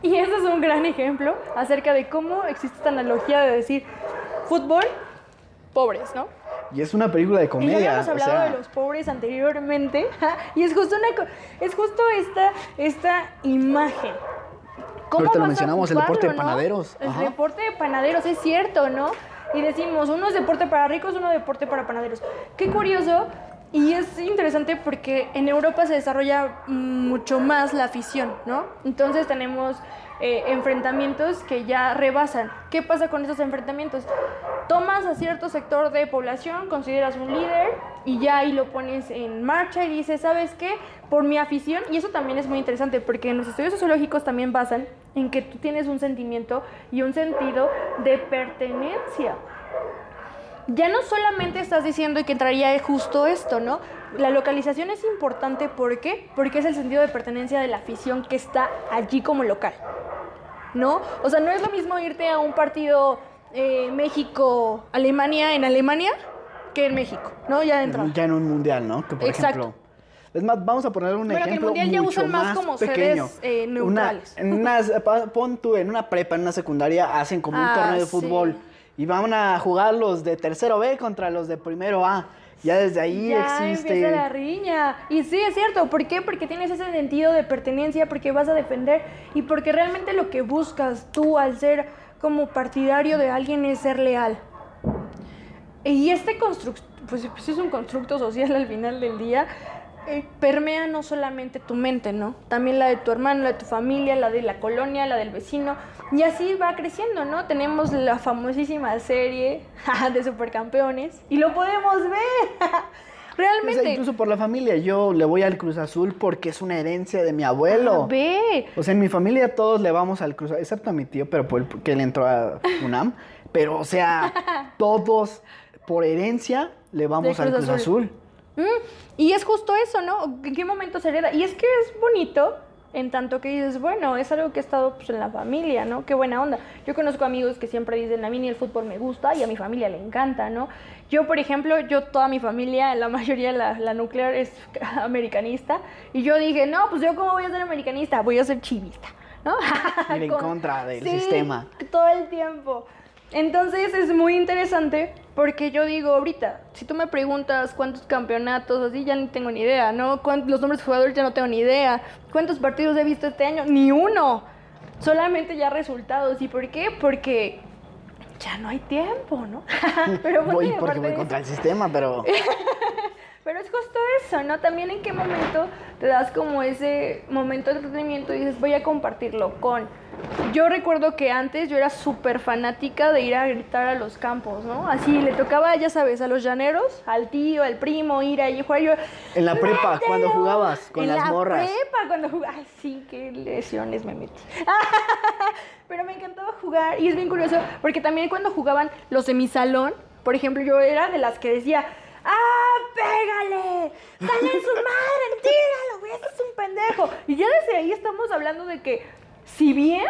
Y ese es un gran ejemplo acerca de cómo existe esta analogía de decir fútbol, pobres, ¿no? Y es una película de Y comedia. ya habíamos o hablado sea, de los pobres anteriormente. y es justo, una, es justo esta, esta imagen. Ahorita lo mencionamos, el deporte de no? panaderos. El Ajá. deporte de panaderos, es cierto, ¿no? Y decimos, uno es deporte para ricos, uno deporte para panaderos. Qué curioso. Y es interesante porque en Europa se desarrolla mucho más la afición, ¿no? Entonces tenemos eh, enfrentamientos que ya rebasan. ¿Qué pasa con esos enfrentamientos? Tomas a cierto sector de población, consideras un líder y ya ahí lo pones en marcha y dices, ¿sabes qué? Por mi afición, y eso también es muy interesante porque en los estudios sociológicos también basan en que tú tienes un sentimiento y un sentido de pertenencia ya no solamente estás diciendo que entraría justo esto, ¿no? La localización es importante, ¿por qué? Porque es el sentido de pertenencia de la afición que está allí como local, ¿no? O sea, no es lo mismo irte a un partido eh, México-Alemania en Alemania que en México, ¿no? Ya de entrada. ya en un mundial, ¿no? Que por Exacto. ejemplo. Es más, vamos a poner un Bueno, que el ejemplo mundial ya mucho usan más como sedes, pequeño. eh, neutrales. Una, en pa- pon tú, en una prepa, en una secundaria, hacen como un Ah, torneo de sí. Y van a jugar los de tercero B contra los de primero A. Ya desde ahí ya existe... empieza la riña. Y sí, es cierto. ¿Por qué? Porque tienes ese sentido de pertenencia, porque vas a defender y porque realmente lo que buscas tú al ser como partidario de alguien es ser leal. Y este constructo, pues, pues es un constructo social al final del día, permea no solamente tu mente, ¿no? También la de tu hermano, la de tu familia, la de la colonia, la del vecino. Y así va creciendo, ¿no? Tenemos la famosísima serie de supercampeones y lo podemos ver. O sea, Realmente. incluso por la familia. Yo le voy al Cruz Azul porque es una herencia de mi abuelo. Ve. O sea, en mi familia todos le vamos al Cruz Azul, excepto a mi tío, pero porque él entró a UNAM. Pero, o sea, todos por herencia le vamos al Cruz Cruz Azul. Azul. Mm, y es justo eso, ¿no? ¿En qué momento se hereda? Y es que es bonito en tanto que dices, bueno, es algo que ha estado pues, en la familia, ¿no? Qué buena onda. Yo conozco amigos que siempre dicen, a mí ni el fútbol me gusta y a mi familia le encanta, ¿no? Yo, por ejemplo, yo toda mi familia, la mayoría, la, la nuclear es americanista. Y yo dije, no, pues yo cómo voy a ser americanista, voy a ser chivista, ¿no? Ir en Con- contra del Sí, sistema. todo el tiempo. Entonces es muy interesante porque yo digo ahorita, si tú me preguntas cuántos campeonatos, así ya no tengo ni idea, ¿no? Los nombres de jugadores ya no tengo ni idea. ¿Cuántos partidos he visto este año? Ni uno. Solamente ya resultados. ¿Y por qué? Porque ya no hay tiempo, ¿no? Pero Voy bueno, porque aparte voy contra el sistema, pero pero es justo eso, ¿no? También en qué momento te das como ese momento de entretenimiento y dices, voy a compartirlo con. Yo recuerdo que antes yo era súper fanática de ir a gritar a los campos, ¿no? Así le tocaba, ya sabes, a los llaneros, al tío, al primo, ir ahí a jugar. Yo, En la prepa, "Mételo". cuando jugabas con en las la morras. prepa, cuando jugaba. Ay, sí, qué lesiones me metí. Pero me encantaba jugar y es bien curioso porque también cuando jugaban los de mi salón, por ejemplo, yo era de las que decía, ¡ah, pégale! ¡Dale en su madre! ¡Tíralo, güey! ¡Este es un pendejo! Y ya desde ahí estamos hablando de que, si bien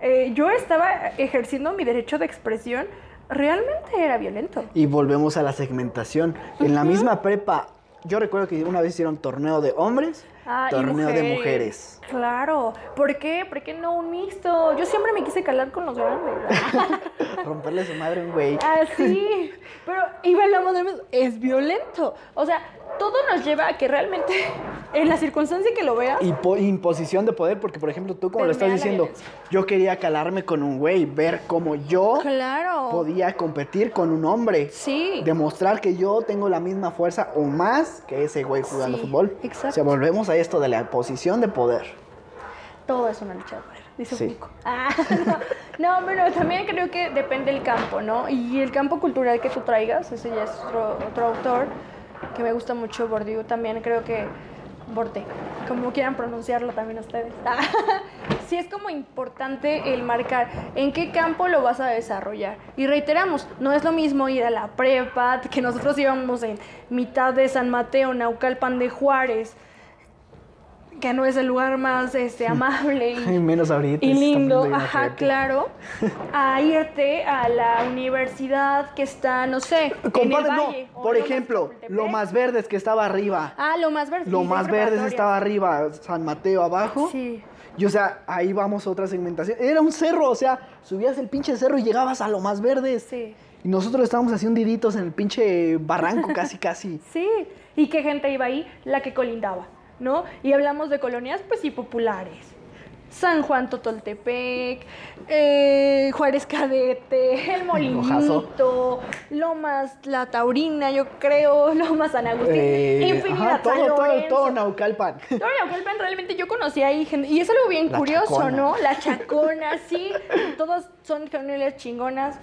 eh, yo estaba ejerciendo mi derecho de expresión, realmente era violento. y volvemos a la segmentación. En la misma prepa, yo recuerdo que una vez hicieron torneo de hombres, Ah, torneo de mujeres. Claro. ¿Por qué? ¿Por qué no un mixto? Yo siempre me quise calar con los grandes. Romperle su madre a un güey. Así. Pero, y mismo, es violento. O sea, todo nos lleva a que realmente, en la circunstancia que lo veas, Y po- imposición de poder, porque por ejemplo, tú como lo estás diciendo, yo quería calarme con un güey, ver cómo yo claro. podía competir con un hombre. Sí. Demostrar que yo tengo la misma fuerza o más que ese güey jugando Sí, fútbol. exacto. O sea, volvemos a esto de la posición de poder. Todo es una lucha de poder, dice Sí. Ah, no, no, pero también creo que depende del campo, ¿no? Y el campo cultural que tú traigas, ese ya es otro, otro autor que me gusta mucho, Bourdieu, también creo que Borte, como quieran pronunciarlo también ustedes. sí es como importante el marcar en qué campo lo vas a desarrollar. Y reiteramos, no es lo mismo ir a la prepa, que nosotros íbamos en mitad de San Mateo, Naucalpan de Juárez, que no es el lugar más este, amable y, menos ahorita. y lindo, ajá, claro, a irte a la universidad que está, no sé, en el Compara- no, por ejemplo, lo más verdes que estaba arriba. Ah, lo más verde. Lo más verdes estaba arriba, San Mateo abajo. Sí. Y o sea, ahí vamos a otra segmentación. Era un cerro, o sea, subías el pinche cerro y llegabas a lo más verdes. Sí. Y nosotros estábamos así hundiditos en el pinche barranco casi, casi. Sí, y qué gente iba ahí, la que colindaba, ¿no? Y hablamos de colonias, pues sí, populares. San Juan Totoltepec, eh, Juárez Cadete, El Molinito, Lomas La Taurina, yo creo, Lomas San Agustín, Eh, Infinidad ajá, todo, San todo, Lorenzo. todo Naucalpan. Todo Naucalpan, realmente yo conocí ahí gente, y es algo bien La curioso, Chacona. ¿no? La chacona, sí, todos son familias chingonas.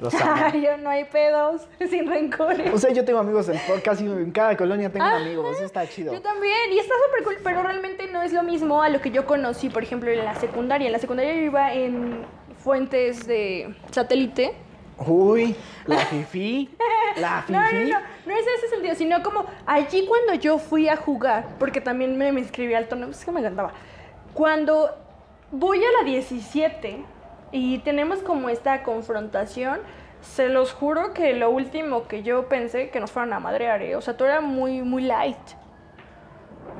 Los amo. Yo no hay pedos, sin rencores. O sea, yo tengo amigos en por- casi en cada colonia tengo Ajá. amigos, eso está chido. Yo también, y está súper cool, pero realmente no es lo mismo a lo que yo conocí, por ejemplo, en la secundaria. En la secundaria yo iba en fuentes de satélite. Uy, la fifi, la fifi. No, no, no, no es ese sentido, sino como allí cuando yo fui a jugar, porque también me, me inscribí al torneo, es que me encantaba. Cuando voy a la 17 y tenemos como esta confrontación, se los juro que lo último que yo pensé que nos fueran a madrear, ¿eh? o sea, todo era muy, muy light.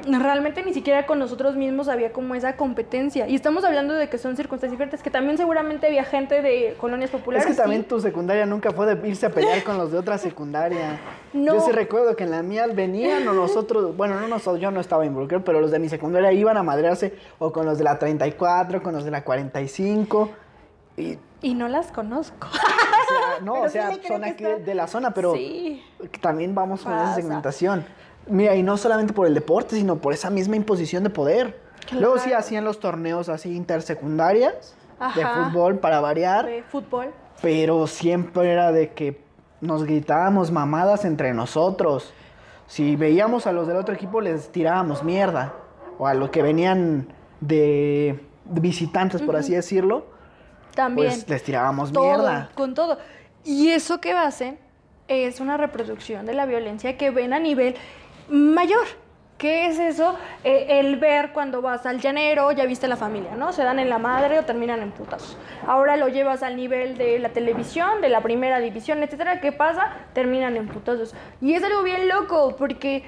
Realmente ni siquiera con nosotros mismos había como esa competencia. Y estamos hablando de que son circunstancias diferentes, que también seguramente había gente de colonias populares. Es que también tu secundaria nunca fue de irse a pelear con los de otra secundaria. No. Yo sí recuerdo que en la mía venían o nosotros, bueno, no nosotros, yo no estaba involucrado, pero los de mi secundaria iban a madrearse o con los de la 34, con los de la 45. Y, Y no las conozco. o sea, no, Pero o sea, son aquí está- de, la zona, pero Sí. también vamos con esa segmentación. Mira, y no solamente por el deporte, sino por esa misma imposición de poder. Luego sí hacían los torneos así intersecundarias de fútbol para variar. De fútbol. Pero siempre era de que nos gritábamos mamadas entre nosotros. Si veíamos a los del otro equipo, les tirábamos mierda. O a los que venían de, de visitantes, por así decirlo, También. pues les tirábamos todo, mierda. con todo. Y eso que hacen es una reproducción de la violencia que ven a nivel mayor. ¿Qué es eso? Eh, el ver cuando vas al llanero, ya viste la familia, ¿no? Se dan en la madre o terminan en putazos. Ahora lo llevas al nivel de la televisión, de la primera división, etcétera. ¿Qué pasa? Terminan en putazos. Y es algo bien loco porque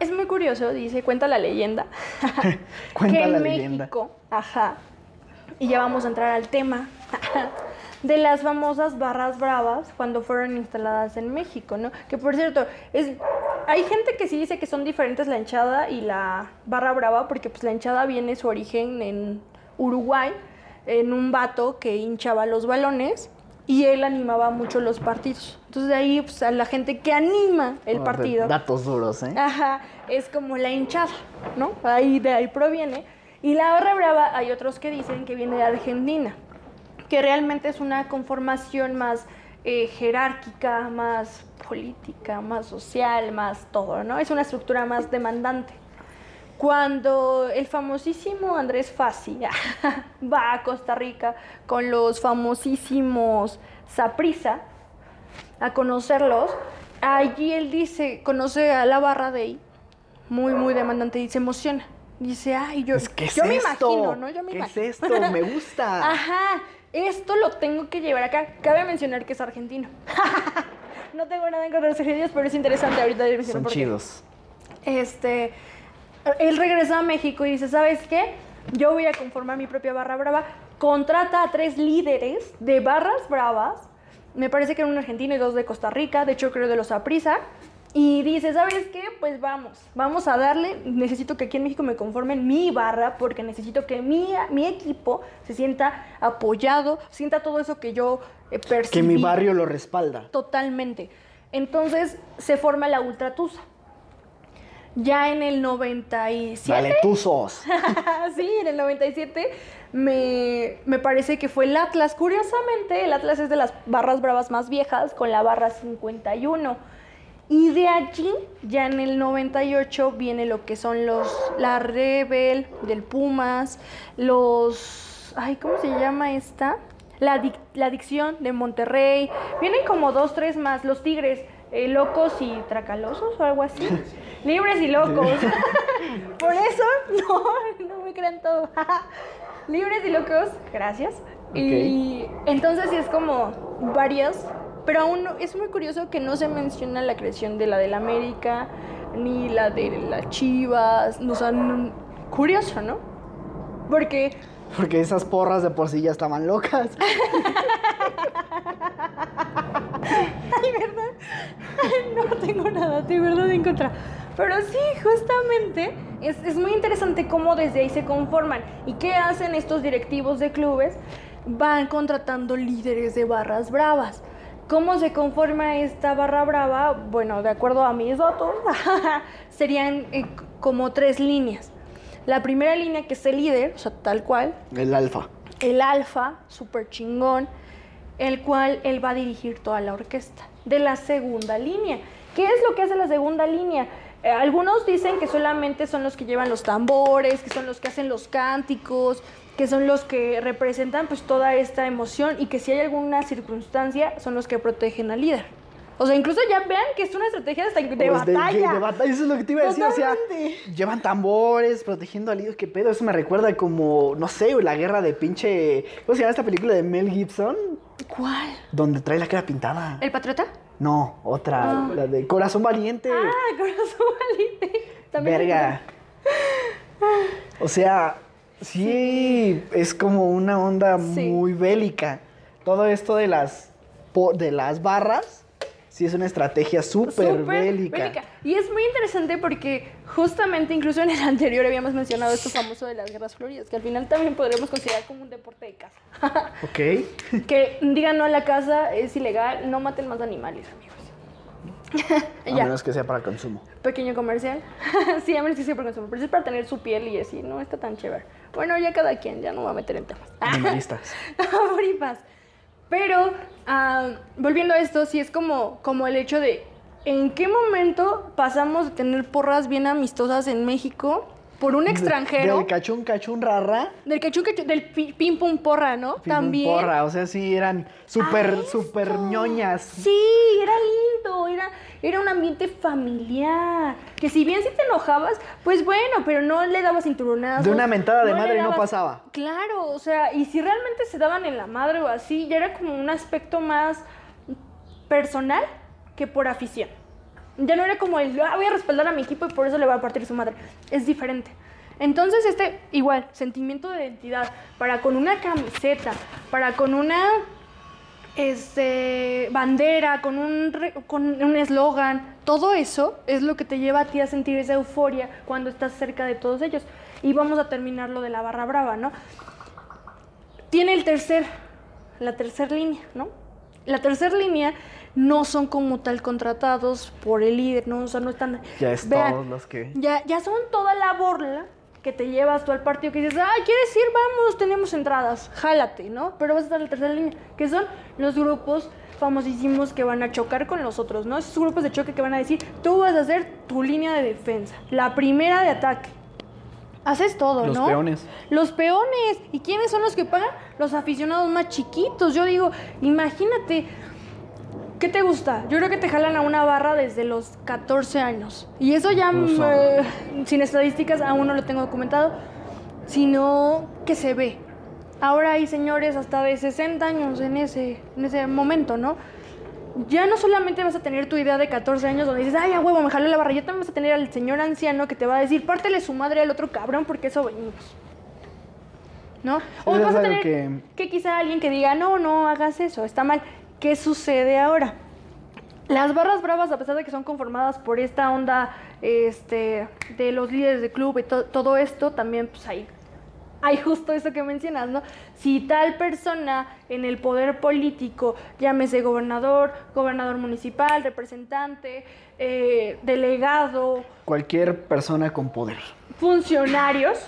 es muy curioso, dice, cuenta la leyenda. Cuenta que en la leyenda. México, ajá, y ya vamos a entrar al tema de las famosas barras bravas cuando fueron instaladas en México, ¿no? Que por cierto, es hay gente que sí dice que son diferentes la hinchada y la barra brava porque pues la hinchada viene su origen en Uruguay, en un vato que hinchaba los balones y él animaba mucho los partidos. Entonces de ahí pues, a la gente que anima el partido. Datos duros, ¿eh? Ajá, es como la hinchada, ¿no? Ahí de ahí proviene. Y la barra brava hay otros que dicen que viene de Argentina, que realmente es una conformación más eh, jerárquica, más política, más social, más todo, ¿no? Es una estructura más demandante. Cuando el famosísimo Andrés Fassi va a Costa Rica con los famosísimos Saprisa, a conocerlos, allí él dice, conoce a la barra de muy, muy demandante, y se emociona. Dice, ay, yo, Es yo me esto? imagino, ¿no? Yo me ¿Qué imagino. es esto? Me gusta. Ajá, esto lo tengo que llevar acá. Cabe mencionar que es argentino. no tengo nada en contra de los argentinos, pero es interesante ahorita de Son chidos. Este, él regresa a México y dice, ¿sabes qué? Yo voy a conformar mi propia barra brava. Contrata a tres líderes de barras bravas. Me parece que eran un argentino y dos de Costa Rica. De hecho, creo de los Aprisa. Y dice, ¿sabes qué? Pues vamos, vamos a darle. Necesito que aquí en México me conformen mi barra porque necesito que mi, mi equipo se sienta apoyado, sienta todo eso que yo eh, percibí. Que mi barrio lo respalda. Totalmente. Entonces se forma la Ultra Tusa. Ya en el 97. Dale, tú sos. sí, en el 97 me, me parece que fue el Atlas. Curiosamente, el Atlas es de las barras bravas más viejas, con la barra 51. Y de allí, ya en el 98, viene lo que son los la Rebel del Pumas, los. Ay, ¿cómo se llama esta? La, Dic- la Adicción de Monterrey. Vienen como dos, tres más. Los Tigres, eh, locos y tracalosos o algo así. Libres y locos. Por eso, no, no me crean todo. Libres y locos, gracias. Y entonces sí es como varias, pero aún no- es muy curioso que no se menciona la creación de la del América, ni la de las Chivas, no, o sea, no- curioso, ¿no? Porque Porque esas porras de por sí ya estaban locas. Ay, ¿verdad? No tengo nada, de verdad, en contra. Pero sí, justamente, es, es muy interesante cómo desde ahí se conforman. ¿Y qué hacen estos directivos de clubes? Van contratando líderes de barras bravas. ¿Cómo se conforma esta barra brava? Bueno, de acuerdo a mis datos, serían eh, como tres líneas. La primera línea que es el líder, o sea, tal cual, El alfa. el alfa, súper chingón, el cual él va a dirigir toda la orquesta. De la segunda línea. ¿Qué es lo que hace la segunda línea? Eh, algunos dicen que solamente son los que llevan los tambores, que son los que hacen los cánticos, que son los que representan pues toda esta emoción y que si hay alguna circunstancia son los que protegen al líder. O sea, incluso ya vean que es una estrategia hasta de Pues de- batalla. De, batalla, eso es lo que te iba a decir. O sea, Totalmente. llevan tambores protegiendo al líder. ¿Qué pedo? Eso me recuerda como, no sé, la guerra de pinche. ¿Cómo se llama esta película de Mel Gibson? ¿Cuál? Donde trae la cara pintada. ¿El patriota? No, otra, la de Corazón Valiente. Ah, corazón valiente. También Verga. O sea, sí, es como una onda Sí. muy bélica. Todo esto de las de las barras, sí es una estrategia súper bélica. Y es muy interesante porque justamente incluso en el anterior habíamos mencionado esto famoso de las guerras floridas, que al final también podríamos considerar como un deporte de caza. Ok. que digan no a la caza es ilegal, no maten más animales, amigos. A ya, menos que sea para consumo. pequeño comercial. sí, a menos que sea por consumo, pero es para tener su piel y así, no está tan chévere. Bueno, ya cada quien, ya no va a meter en temas. Animalistas. Paz. Pero, ah, volviendo a esto, sí es como, como el hecho de en qué momento pasamos de tener porras bien amistosas en México por un extranjero. Del cachún, cachún, rara. Del cachún, cachún- del pi- pim pum porra, ¿no? pim, pum, También. Porra, o sea, sí, eran súper, súper ñoñas. Sí, era lindo, era, era un ambiente familiar. Que si bien si te enojabas, pues bueno, pero no le dabas cinturonazos. De una mentada de madre no pasaba. Claro, o sea, y si realmente se daban en la madre o así, ya era como un aspecto más personal que por afición. Ya no era como el, "Ah, voy a respaldar a mi equipo y por eso le voy a partir su madre. Es diferente. Entonces, este, igual, sentimiento de identidad, para con una camiseta, para con una este, bandera, con un con un eslogan, todo eso es lo que te lleva a ti a sentir esa euforia cuando estás cerca de todos ellos. Y vamos a terminar lo de la barra brava, ¿no? Tiene el tercer, la tercera línea, ¿no? La tercera línea no son como tal contratados por el líder, ¿no? O sea, no están... Ya es Vean, todos los que. ya, ya son toda la borla que te llevas tú al partido que dices, ay, ¿quieres ir? Vamos, tenemos entradas, jálate, ¿no? Pero vas a estar en la tercera línea, que son los grupos famosísimos que van a chocar con los otros, ¿no? Esos grupos de choque que van a decir, tú vas a hacer tu línea de defensa, la primera de ataque. Haces todo, Los ¿no? peones. Los peones. ¿Y quiénes son los que pagan? Los aficionados más chiquitos. Yo digo, imagínate, ¿Qué te gusta? Yo creo que te jalan a una barra desde los 14 años. Y eso ya, eh, sin estadísticas, aún no lo tengo documentado, sino que se ve. Ahora hay señores hasta de 60 años en ese, en ese momento, ¿no? Ya no solamente vas a tener tu idea de 14 años donde dices, ay, a huevo, me jaló la barra. Ya también vas a tener al señor anciano que te va a decir, pártele su madre al otro cabrón porque eso venimos. ¿No? O vas a tener que- que quizá alguien que diga, no, no hagas eso, está mal. ¿Qué sucede ahora? Las barras bravas, a pesar de que son conformadas por esta onda este, de los líderes de club y to- todo esto, también pues hay, hay justo eso que mencionas, ¿no? Si tal persona en el poder político, llámese gobernador, gobernador municipal, representante, eh, delegado, Cualquier persona con poder. funcionarios,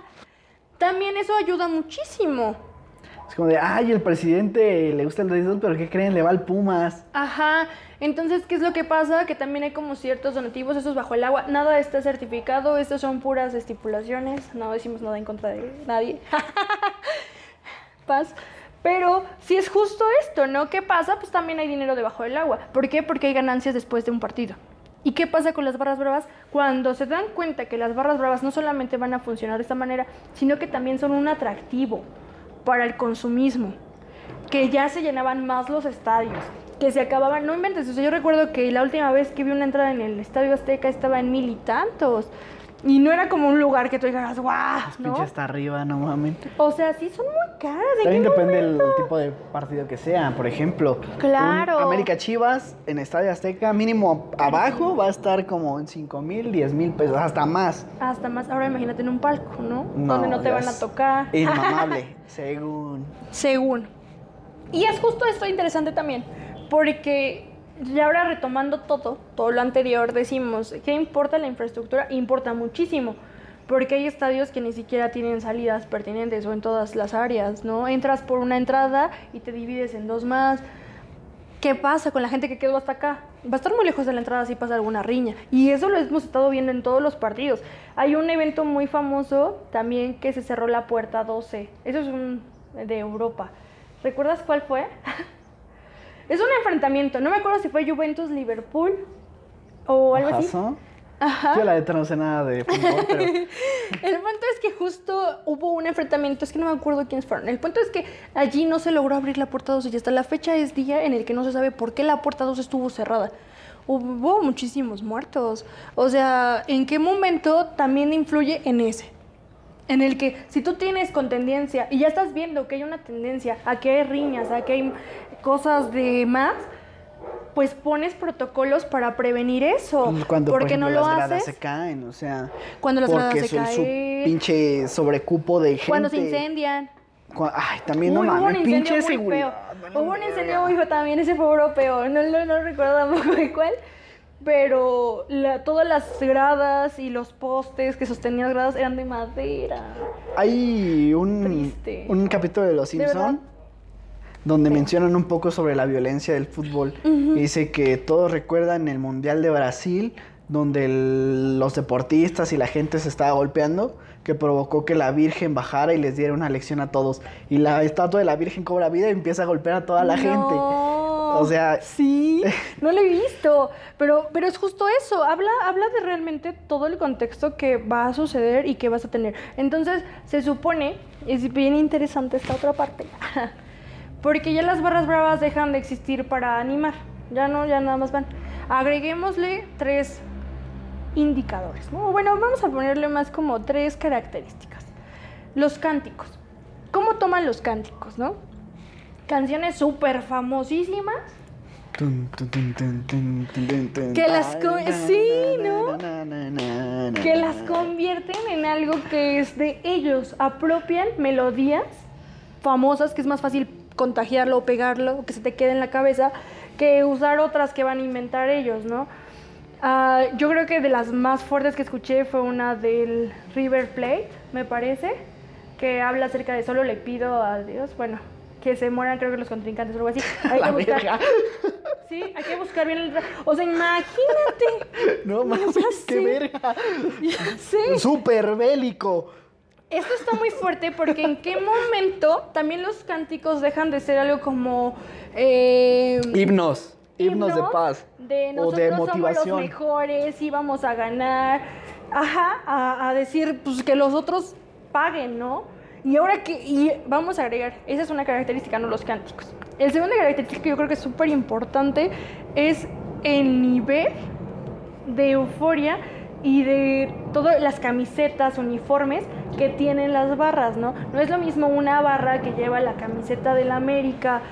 también eso ayuda muchísimo. Es como de, ay, el presidente le gusta el béisbol, pero ¿qué creen? Le va al Pumas. Ajá, entonces, ¿qué es lo que pasa? Que también hay como ciertos donativos, eso es bajo el agua, nada está certificado, estas son puras estipulaciones, no decimos nada en contra de nadie. Paz. Pero si es justo esto, ¿no? ¿Qué pasa? Pues también hay dinero debajo del agua. ¿Por qué? Porque hay ganancias después de un partido. ¿Y qué pasa con las barras bravas? Cuando se dan cuenta que las barras bravas no solamente van a funcionar de esta manera, sino que también son un atractivo para el consumismo que ya se llenaban más los estadios, que se acababan, no inventes, o yo recuerdo que la última vez que vi una entrada en el Estadio Azteca estaba en mil y tantos. Y no era como un lugar que tú dijeras, guau, ¿no? Pinche hasta arriba, no mames. O sea, sí son muy caras. ¿de También qué depende del tipo de partido que sea. Por ejemplo, Claro. América Chivas en Estadio Azteca, mínimo abajo va a estar como en 5 mil, 10 mil pesos, hasta más. Hasta más, ahora imagínate en un palco, ¿no? No, Donde no te van a tocar. Inmamable, según. Según. Y es justo esto interesante también, porque ya ahora retomando todo, todo lo anterior, decimos, ¿qué importa la infraestructura? Importa muchísimo, porque hay estadios que ni siquiera tienen salidas pertinentes o en todas las áreas, ¿no? Entras por una entrada y te divides en dos más. ¿Qué pasa con la gente que quedó hasta acá? Va a estar muy lejos de la entrada si pasa alguna riña. Y eso lo hemos estado viendo en todos los partidos. Hay un evento muy famoso también que se cerró la puerta 12. Eso es un de Europa. ¿Recuerdas cuál fue? es un enfrentamiento. No me acuerdo si fue Juventus-Liverpool o algo así. Ajá. Yo la neta no sé nada de fútbol, pero El punto es que justo hubo un enfrentamiento, es que no me acuerdo quiénes fueron. El punto es que allí no se logró abrir la puerta 12 y hasta la fecha es día en el que no se sabe por qué la puerta 12 estuvo cerrada. Hubo muchísimos muertos. O sea, ¿en qué momento también influye en ese? En el que si tú tienes con tendencia y ya estás viendo que hay una tendencia a que hay riñas, a que hay cosas de más, pues pones protocolos para prevenir eso. cuando por porque ejemplo, no lo las gradas haces se caen, o sea, cuando las gradas se son su caen. pinche sobrecupo de gente. cuando se incendian. Ay, también no Uy, un mames, pinche seguridad. feo. Hubo un incendio muy feo también, ese fue europeo, no, no, no recuerdo tampoco de cuál. Pero la- todas las gradas y los postes que sostenían las gradas eran de madera. Hay un, Triste. un capítulo de Los ¿De donde mencionan un poco sobre la violencia del fútbol. Y dice que todos recuerdan el Mundial de Brasil, donde el- los deportistas y la gente se estaba golpeando, que provocó que la Virgen bajara y les diera una lección a todos. Y la estatua de la Virgen cobra vida y empieza a golpear a toda la gente. No. O sea, sí, no lo he visto, pero, pero es justo eso, habla, habla de realmente todo el contexto que va a suceder y que vas a tener. Entonces, se supone, es bien interesante esta otra parte, porque ya las barras bravas dejan de existir para animar, ya no, ya nada más van. Agreguémosle tres indicadores, ¿no? Bueno, vamos a ponerle más como tres características. Los cánticos. ¿Cómo toman los cánticos, no? Canciones súper famosísimas. Que las sí, ¿no? que las convierten en algo que es de ellos, apropian melodías famosas que es más fácil contagiarlo o pegarlo o que se te quede en la cabeza que usar otras que van a inventar ellos, ¿no? Ah, yo creo que de las más fuertes que escuché fue una del River Plate, me parece, que habla acerca de solo le pido a Dios, bueno, que se mueran creo que los contrincantes o algo así. Hay La que buscar, verga. sí, hay que buscar bien el... O sea, imagínate. No mames, qué verga. Ya sé. Súper bélico. Esto está muy fuerte porque en qué momento también los cánticos dejan de ser algo como eh, Himnos. Himnos de paz. de o nosotros de somos los motivación. mejores y vamos a ganar, ajá, a, a decir pues que los otros paguen, ¿no? Y ahora que y vamos a agregar, esa es una característica, no los cánticos. El segunda característica que yo creo que es súper importante es el nivel de euforia y de todas las camisetas, uniformes que tienen las barras, ¿no? No es lo mismo una barra que lleva la camiseta del América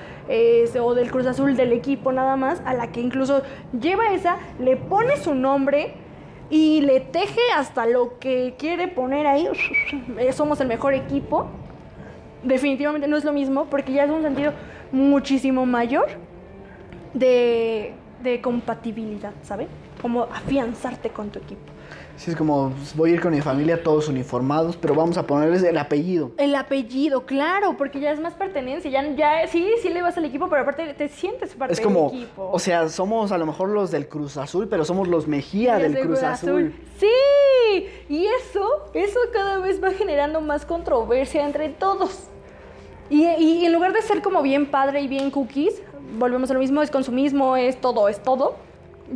o del Cruz Azul del equipo nada más, a la que incluso lleva esa, le pone su nombre y le teje hasta lo que quiere poner ahí. Eh, Somos el mejor equipo. Definitivamente no es lo mismo porque ya es un sentido muchísimo mayor de, de compatibilidad, ¿sabe? Como afianzarte con tu equipo. Sí, es como pues, voy a ir con mi familia todos uniformados, pero vamos a ponerles el apellido. El apellido, claro, porque ya es más pertenencia. Ya, ya sí, sí le vas al equipo, pero aparte te sientes parte Es como, del equipo. o sea, somos a lo mejor los del Cruz Azul, pero somos los Mejía del Cruz Azul. Sí, y eso, eso cada vez va generando más controversia entre todos. Y, y en lugar de ser como bien padre y bien cookies, volvemos a lo mismo, es consumismo, es todo, es todo,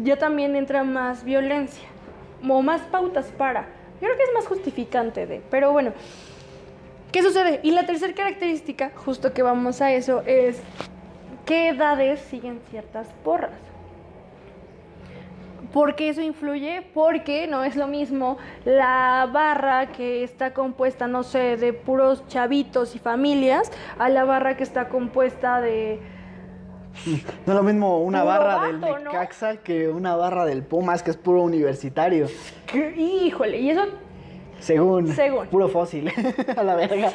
ya también entra más violencia, o más pautas para. Yo creo que es más justificante de, pero bueno. ¿Qué sucede? Y la tercera característica, justo que vamos a eso, es qué edades siguen ciertas porras. ¿Por qué eso influye? Porque no es lo mismo la barra que está compuesta, no sé, de puros chavitos y familias, a la barra que está compuesta de... No es lo mismo una Puro barra del. Necaxa que una barra del Pumas, que es puro universitario. Híjole, y eso Según. Según. Puro fósil. a la verga.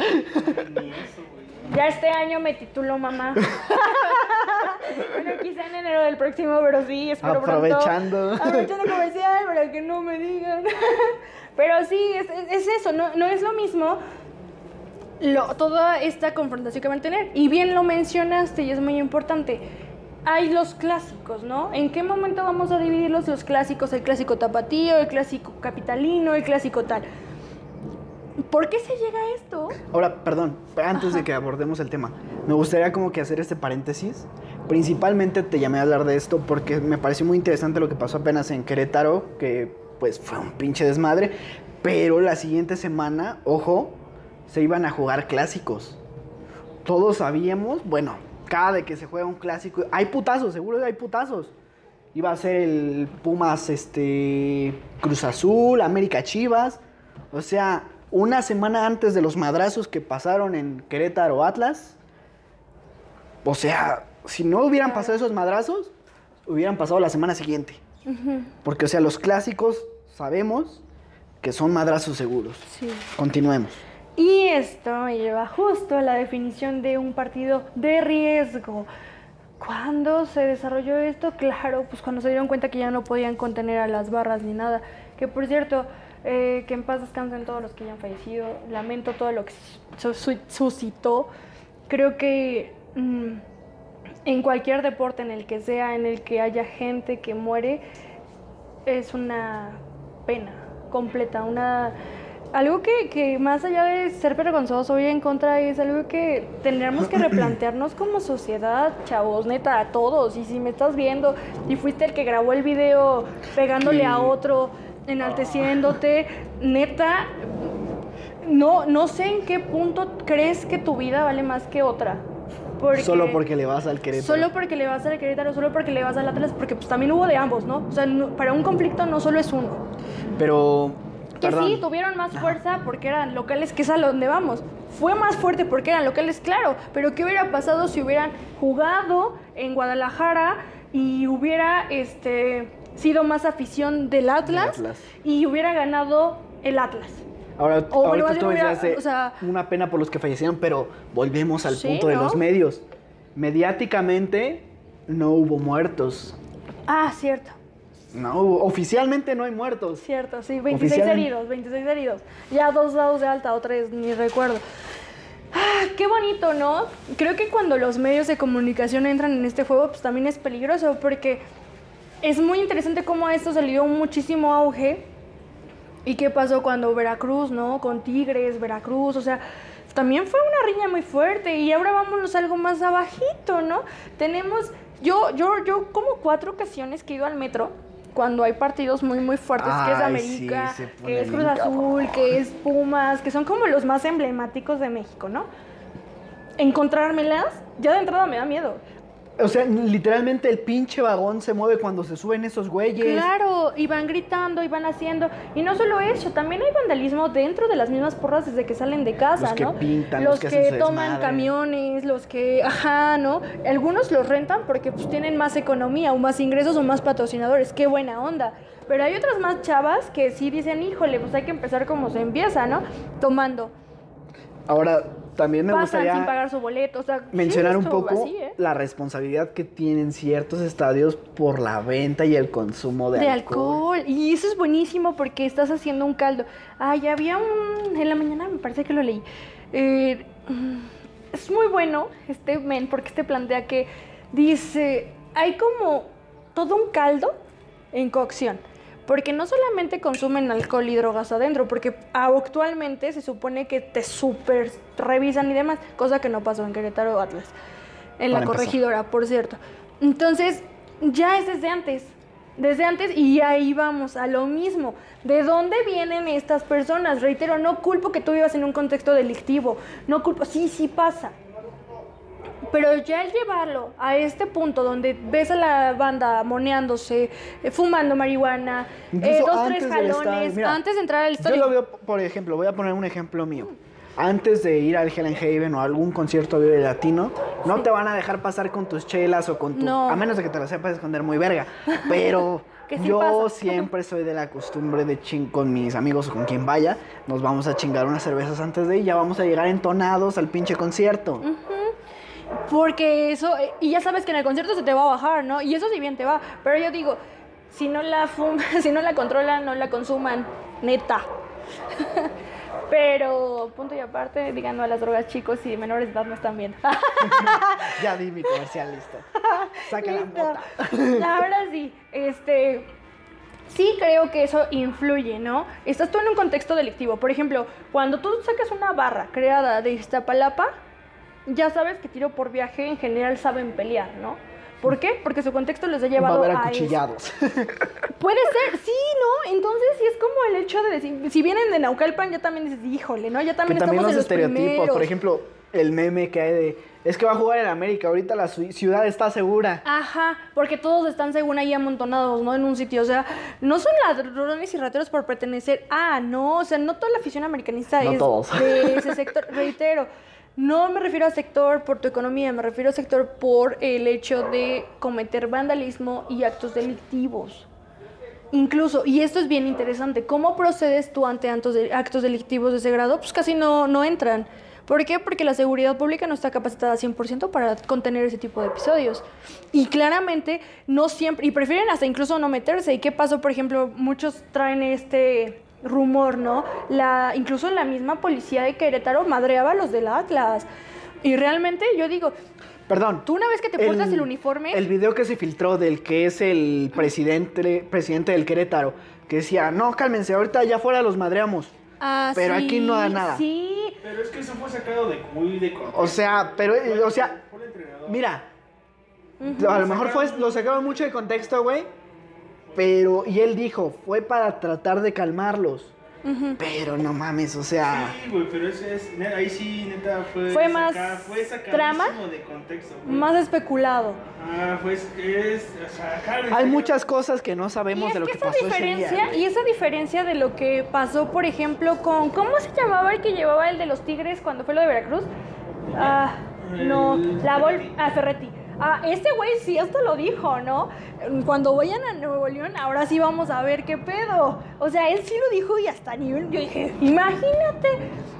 Ya este año me titulo mamá. bueno, quizá en enero del próximo, pero sí, espero Aprovechando. pronto. Aprovechando comercial para que no me digan. pero sí, es- es eso, no, no es lo mismo lo- toda esta confrontación que van a tener. Y bien lo mencionaste y es muy importante. Hay los clásicos, ¿no? ¿En qué momento vamos a dividirlos los clásicos? El clásico tapatío, el clásico capitalino, el clásico tal. ¿Por qué se llega a esto? Ahora, perdón, antes de que abordemos el tema, me gustaría como que hacer este paréntesis. Principalmente te llamé a hablar de esto porque me pareció muy interesante lo que pasó apenas en Querétaro, que pues fue un pinche desmadre, pero la siguiente semana, ojo, se iban a jugar clásicos. Todos sabíamos, bueno, cada de que se juega un clásico, hay putazos, seguro hay putazos. Iba a ser el Pumas este Cruz Azul, América Chivas. O sea, una semana antes de los madrazos que pasaron en Querétaro Atlas. O sea, si no hubieran pasado esos madrazos, hubieran pasado la semana siguiente. Porque, o sea, los clásicos sabemos que son madrazos seguros. Sí. Continuemos. Y esto me lleva justo a la definición de un partido de riesgo. ¿Cuándo se desarrolló esto? Claro, pues cuando se dieron cuenta que ya no podían contener a las barras ni nada. Que por cierto, eh, que en paz descansen todos los que hayan fallecido. Lamento todo lo que su- su- suscitó. Creo que mm, en cualquier deporte en el que sea, en el que haya gente que muere, es una pena completa, una algo que, que más allá de ser vergonzoso ir en contra es algo que tendremos que replantearnos como sociedad, chavos, neta, a todos. Y si me estás viendo y fuiste el que grabó el video pegándole a otro, enalteciéndote, neta, no, no sé en qué punto crees que tu vida vale más que otra. Porque- Solo porque le vas al Querétaro. Solo porque le vas al Querétaro, solo porque le vas al Atlas, porque pues también hubo de ambos, ¿no? O sea, no- para un conflicto no solo es uno. Pero. Que perdón. sí, tuvieron más fuerza porque eran locales, que es a donde vamos. Fue más fuerte porque eran locales, claro. Pero ¿qué hubiera pasado si hubieran jugado en Guadalajara y hubiera este, sido más afición del Atlas, Atlas. y hubiera ganado el Atlas? Ahora, O, ahorita tú hubiera- o sea- una pena por los que fallecieron, pero volvemos al Sí, punto de los medios. Mediáticamente no hubo muertos. Ah, cierto. No, oficialmente no hay muertos. Cierto, sí, 26 Oficialmente. heridos, 26 heridos. Ya dos dados de alta, o tres, ni recuerdo. Ah, qué bonito, ¿no? Creo que cuando los medios de comunicación entran en este juego, pues también es peligroso, porque es muy interesante cómo a esto se le dio muchísimo auge. ¿Y qué pasó cuando Veracruz, no? Con Tigres, Veracruz, o sea, también fue una riña muy fuerte. Y ahora vámonos algo más abajito, ¿no? Tenemos, yo, yo, yo como cuatro ocasiones que he ido al metro, cuando hay partidos muy, muy fuertes, que es América, sí, que es Cruz cabrón. Azul, que es Pumas, que son como los más emblemáticos de México, ¿no? Encontrármelas, ya de entrada me da miedo. O sea, literalmente el pinche vagón se mueve cuando se suben esos güeyes. Claro, y van gritando, y van haciendo. Y no solo eso, también hay vandalismo dentro de las mismas porras desde que salen de casa, Los que ¿no? pintan, los, los que toman desmadre. camiones, los que, ajá, ¿no? Algunos los rentan porque pues tienen más economía o más ingresos o más patrocinadores. Qué buena onda. Pero hay otras más chavas que sí dicen, híjole, pues hay que empezar como se empieza, ¿no? Tomando. Ahora, también me Pasan gustaría sin pagar su boleto. O sea, mencionar un poco así, ¿eh? la responsabilidad que tienen ciertos estadios por la venta y el consumo de, de alcohol. alcohol. Y eso es buenísimo porque estás haciendo un caldo. Ay, había un. En la mañana me parece que lo leí. Eh, es muy bueno este men porque este plantea que dice: hay como todo un caldo en cocción. Porque no solamente consumen alcohol y drogas adentro, porque actualmente se supone que te super revisan y demás, cosa que no pasó en Querétaro Atlas. En la empezar. corregidora, por cierto. Entonces, ya es desde antes. Desde antes y ahí vamos a lo mismo. ¿De dónde vienen estas personas? Reitero, no culpo que tú vivas en un contexto delictivo. No culpo, sí, sí pasa. Pero ya el llevarlo a este punto donde ves a la banda moneándose, eh, fumando marihuana, eh, dos, tres jalones, mira, antes de entrar al Yo estadio. lo veo, por ejemplo, voy a poner un ejemplo mío. Antes de ir al Helen Haven o a algún concierto Vive Latino, no te van a dejar pasar con tus chelas o con tu... No. A menos de que te lo sepas esconder muy verga. Pero sí yo pasa. siempre soy de la costumbre de ching con mis amigos o con quien vaya. Nos vamos a chingar unas cervezas antes de ir. Ya vamos a llegar entonados al pinche concierto. Porque eso, eh, y ya sabes que en el concierto se te va a bajar, ¿no? Y eso sí bien te va. Pero yo digo, si no la fuman, si no la controlan, no la consuman, neta. Pero, punto y aparte, díganlo a las drogas chicos y menores de edad no están bien. Ya di mi comercial, listo. Saca la Listo. mota. Ahora sí, este. Sí creo que eso influye, ¿no? Estás tú en un contexto delictivo. Por ejemplo, cuando tú sacas una barra creada de Iztapalapa, ya sabes que tiro por viaje en general saben pelear, ¿no? ¿Por qué? Porque su contexto les ha Va a llevado haber a eso. acuchillados. Puede ser, sí, ¿no? Entonces sí es como el hecho de decir, si vienen de Naucalpan ya también dices, híjole, ¿no? Ya que también también estamos los en los estereotipos. primeros. Por ejemplo, el meme que hay de... Es que va a jugar en América. Ahorita la ci- ciudad está segura. Ajá, porque todos están según ahí amontonados, ¿no? En un sitio, o sea, no son ladrones y rateros por pertenecer. Ah, no, o sea, no toda la afición americanista No es todos. de ese sector. Reitero, no me refiero a sector por tu economía, me refiero a sector por el hecho de cometer vandalismo y actos delictivos. Incluso, y esto es bien interesante, ¿cómo procedes tú ante actos, de- actos delictivos de ese grado? Pues casi no, no entran. ¿Por qué? Porque la seguridad pública no está capacitada 100% para contener ese tipo de episodios. Y claramente no siempre, y prefieren hasta incluso no meterse. ¿Y qué pasó? Por ejemplo, muchos traen este rumor, ¿no? La, incluso la misma policía de Querétaro madreaba a los del Atlas. Y realmente yo digo, Perdón. tú una vez que te portas el, uniforme... El video que se filtró del que es el presidente, presidente del Querétaro, que decía, no, cálmense, ahorita ya fuera los madreamos. Ah, pero aquí no da nada. Sí, Pero es que eso fue sacado de muy de contexto. O sea, pero, o sea, mira, a lo mejor fue, lo sacaron mucho de contexto, güey. Pero, y él dijo, fue para tratar de calmarlos. Pero no mames, o sea, Sí, güey, pero ese es. Ahí sí, neta, fue. Fue más fue trama, de contexto. güey. más especulado. Ah, pues es. O sea, hay muchas cosas que no Y sabemos es de lo que que, esa pasó ese día. y esa diferencia de lo que pasó, por ejemplo, con ¿cómo se llamaba el que llevaba el de los Tigres cuando fue lo de Veracruz? Ah, no, El la Vol, ah, Ferretti. Ah, este güey sí hasta lo dijo, ¿no? Cuando vayan a Nuevo León, ahora sí vamos a ver qué pedo. O sea, él sí lo dijo y hasta nivel. Yo dije, imagínate,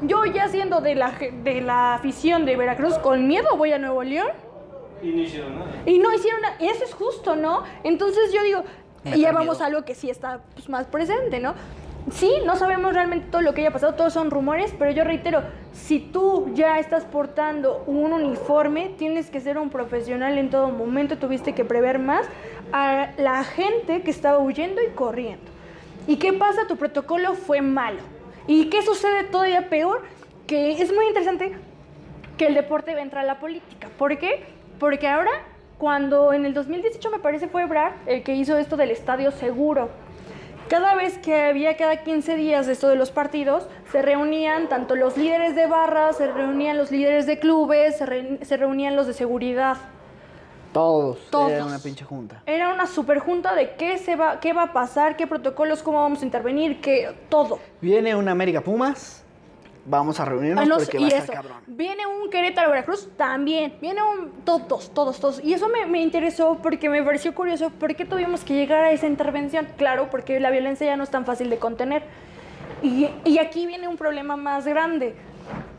yo ya siendo de la, de la afición de Veracruz, con miedo voy a Nuevo León. Y no hicieron nada. Y no hicieron nada. Eso es justo, ¿no? Entonces yo digo, y ya vamos miedo. a algo que sí está pues, más presente, ¿no? Sí, no sabemos realmente todo lo que haya pasado, todos son rumores, pero yo reitero, si tú ya estás portando un uniforme, tienes que ser un profesional en todo momento, tuviste que prever más a la gente que estaba huyendo y corriendo. ¿Y qué pasa? Tu protocolo fue malo. ¿Y qué sucede todavía peor? Que es muy interesante que el deporte va a la política. ¿Por qué? Porque ahora, cuando en el 2018 me parece fue Ebrard el que hizo esto del estadio seguro. Cada vez que había cada 15 días esto de los partidos, se reunían tanto los líderes de barras, se reunían los líderes de clubes, se, re- se reunían los de seguridad. Todos. Todos. Era una pinche junta. Era una super junta de qué, se va, qué va a pasar, qué protocolos, cómo vamos a intervenir, qué, todo. Viene una América Pumas. Vamos a reunirnos Ah, porque y va a eso. estar cabrón. Viene un Querétaro Veracruz también. Viene un. Todos, todos, todos. Y eso me, me interesó porque me pareció curioso. ¿Por qué tuvimos que llegar a esa intervención? Claro, porque la violencia ya no es tan fácil de contener. Y, y aquí viene un problema más grande.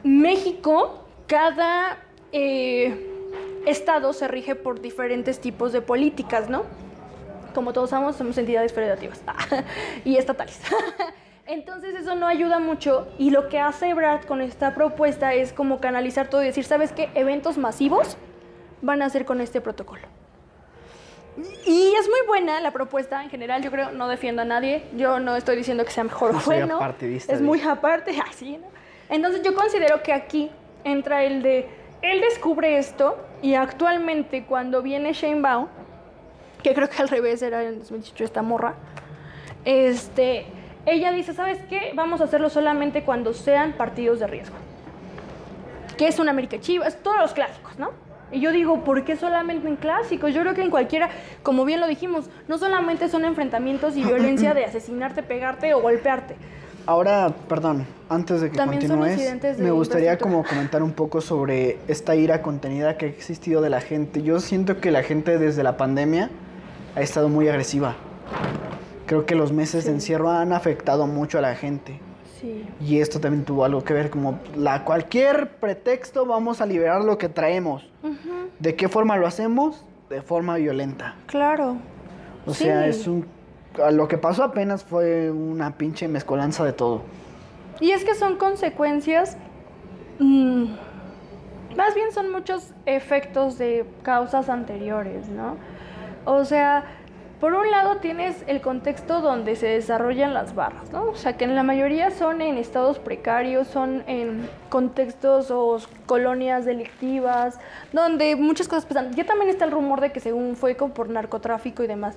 México, cada eh, estado se rige por diferentes tipos de políticas, ¿no? Como todos sabemos, somos entidades federativas y estatales. Entonces eso no ayuda mucho y lo que hace Ebrard con esta propuesta es como canalizar todo y decir, ¿sabes qué? Eventos masivos van a ser con este protocolo. Y es muy buena la propuesta en general, yo creo, no defiendo a nadie, yo no estoy diciendo que sea mejor o No bueno, es de- muy aparte, así, ¿no? Entonces yo considero que aquí entra el de, él descubre esto y actualmente cuando viene Shane Baum, que creo que al revés era en 2018 esta morra, este, ella dice, ¿sabes qué? Vamos a hacerlo solamente cuando sean partidos de riesgo. Que es un América Chivas, todos los clásicos, ¿no? Y yo digo, ¿por qué solamente en clásicos? Yo creo que en cualquiera, como bien lo dijimos, no solamente son enfrentamientos y violencia de asesinarte, pegarte o golpearte. Ahora, perdón, antes de que También continúes, me gustaría como comentar un poco sobre esta ira contenida que ha existido de la gente. Yo siento que la gente desde la pandemia ha estado muy agresiva. Creo que los meses de encierro han afectado mucho a la gente. Sí. Y esto también tuvo algo que ver, como la cualquier pretexto vamos a liberar lo que traemos. ¿De qué forma lo hacemos? De forma violenta. Claro. O Sí. sea, es un... Lo que pasó apenas fue una pinche mezcolanza de todo. Y es que son consecuencias, mm, más bien son muchos efectos de causas anteriores, ¿no? O sea, por un lado tienes el contexto donde se desarrollan las barras, ¿no? O sea, que en la mayoría son en estados precarios, son en contextos o colonias delictivas, donde muchas cosas pasan. Ya también está el rumor de que según fue como por narcotráfico y demás.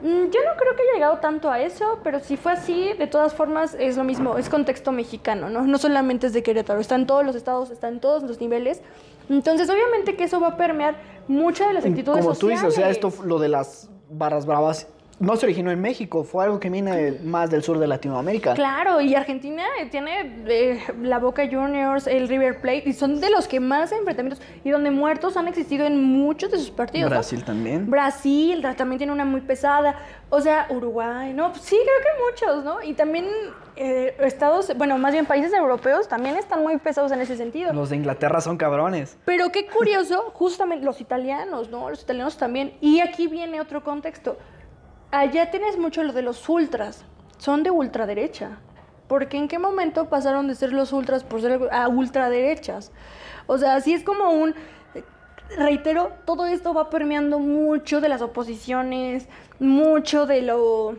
Mm, Yo no creo que haya llegado tanto a eso, pero si fue así, de todas formas es lo mismo, es contexto mexicano, ¿no? No solamente es de Querétaro, está en todos los estados, está en todos los niveles. Entonces, obviamente que eso va a permear muchas de las actitudes Como tú dices, o sea, sociales. esto, lo de las barras bravas, no se originó en México, fue algo que viene más del sur de Latinoamérica. Claro, y Argentina eh, tiene eh, la Boca Juniors, el River Plate, y son de los que más enfrentamientos y donde muertos han existido en muchos de sus partidos. ¿no? Brasil también. Brasil ta- también tiene una muy pesada. O sea, Uruguay, ¿no? Pues sí, creo que muchos, ¿no? Y también eh, estados, bueno, más bien países europeos también están muy pesados en ese sentido. Los de Inglaterra son cabrones. Pero qué curioso, justamente los italianos, ¿no? Los italianos también. Y aquí viene otro contexto. Allá tienes mucho lo de los ultras. Son de ultraderecha. Porque en qué momento pasaron de ser los ultras por ser a ultraderechas. O sea, así es como un... Reitero, todo esto va permeando mucho de las oposiciones, mucho de lo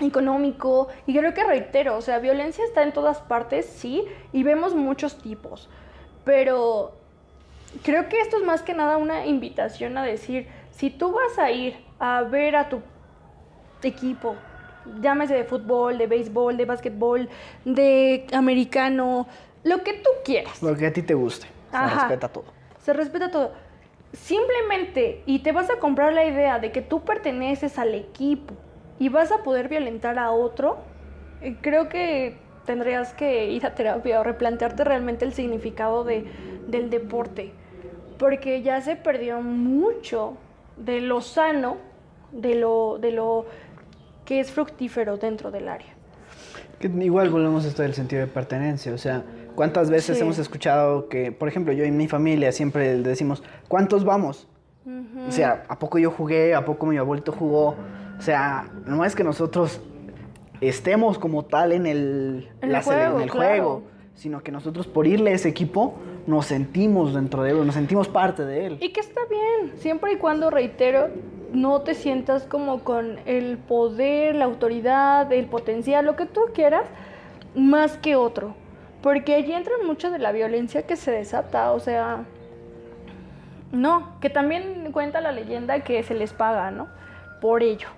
económico. Y creo que reitero, o sea, violencia está en todas partes, sí, y vemos muchos tipos. Pero creo que esto es más que nada una invitación a decir, si tú vas a ir a ver a tu equipo, llámese de fútbol, de béisbol, de básquetbol, de americano, lo que tú quieras. Lo que a ti te guste. Se respeta todo. Se respeta todo. Simplemente, y te vas a comprar la idea de que tú perteneces al equipo y vas a poder violentar a otro, eh, creo que tendrías que ir a terapia o replantearte realmente el significado de, del deporte. Porque ya se perdió mucho de lo sano, de lo, de lo que es fructífero dentro del área. Que igual volvemos a esto del sentido de pertenencia. O sea, ¿cuántas veces Sí. hemos escuchado que, por ejemplo, yo y mi familia siempre decimos, ¿cuántos vamos? O sea, ¿a poco yo jugué? ¿A poco mi abuelito jugó? O sea, no es que nosotros estemos como tal en el, En el la sele- juego, en el claro. juego, sino que nosotros por irle a ese equipo nos sentimos dentro de él, nos sentimos parte de él. Y que está bien, siempre y cuando, reitero, no te sientas como con el poder, la autoridad, el potencial, lo que tú quieras, más que otro. Porque allí entra mucho de la violencia que se desata, o sea... No, que también cuenta la leyenda que se les paga, ¿no? Por ello.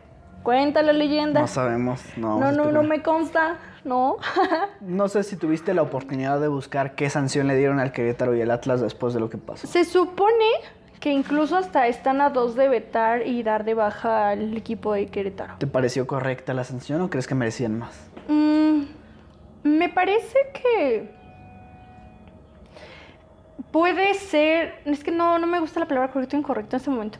Cuenta la leyenda. No sabemos, no. no, no, no me consta, ¿no? No sé si tuviste la oportunidad de buscar qué sanción le dieron al Querétaro y al Atlas después de lo que pasó. Se supone que incluso hasta están a dos de vetar y dar de baja al equipo de Querétaro. ¿Te pareció correcta la sanción o crees que merecían más? Mm, me parece que puede ser, es que no, no me gusta la palabra correcto o incorrecto en este momento.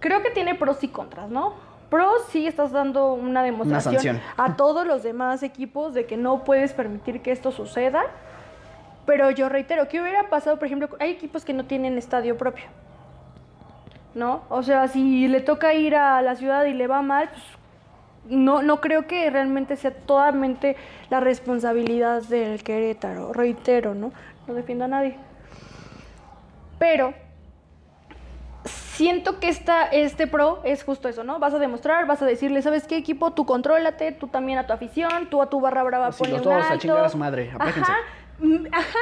Creo que tiene pros y contras, ¿no? Pros sí estás dando una demostración a todos los demás equipos de que no puedes permitir que esto suceda. Pero yo reitero, ¿qué hubiera pasado? Por ejemplo, hay equipos que no tienen estadio propio. ¿No? O sea, si le toca ir a la ciudad y le va mal, pues no, no creo que realmente sea totalmente la responsabilidad del Querétaro. Reitero, ¿no? No defiendo a nadie. Pero siento que esta, este pro es justo eso, ¿no? Vas a demostrar, vas a decirle, ¿sabes qué equipo? Tú contrólate, tú también a tu afición, tú a tu barra brava Sí, ponle los un dos a alto. chingar a su madre. Ajá, mm, ajá.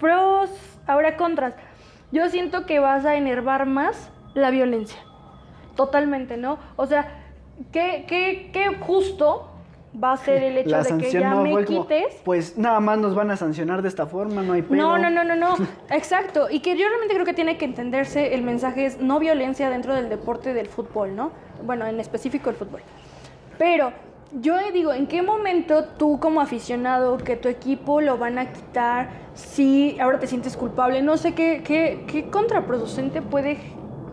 Pros, ahora contras. Yo siento que vas a enervar más la violencia. Totalmente, ¿no? O sea, qué, qué, qué justo va a ser el hecho La de que ya no me quites. pues nada más nos van a sancionar de esta forma, no hay pedo. No, no, no, no, no. Exacto. Y que yo realmente creo que tiene que entenderse el mensaje es no violencia dentro del deporte del fútbol, ¿no? Bueno, en específico el fútbol. Pero yo digo, ¿en qué momento tú como aficionado que tu equipo lo van a quitar si ahora te sientes culpable? No sé qué, qué, qué contraproducente puede,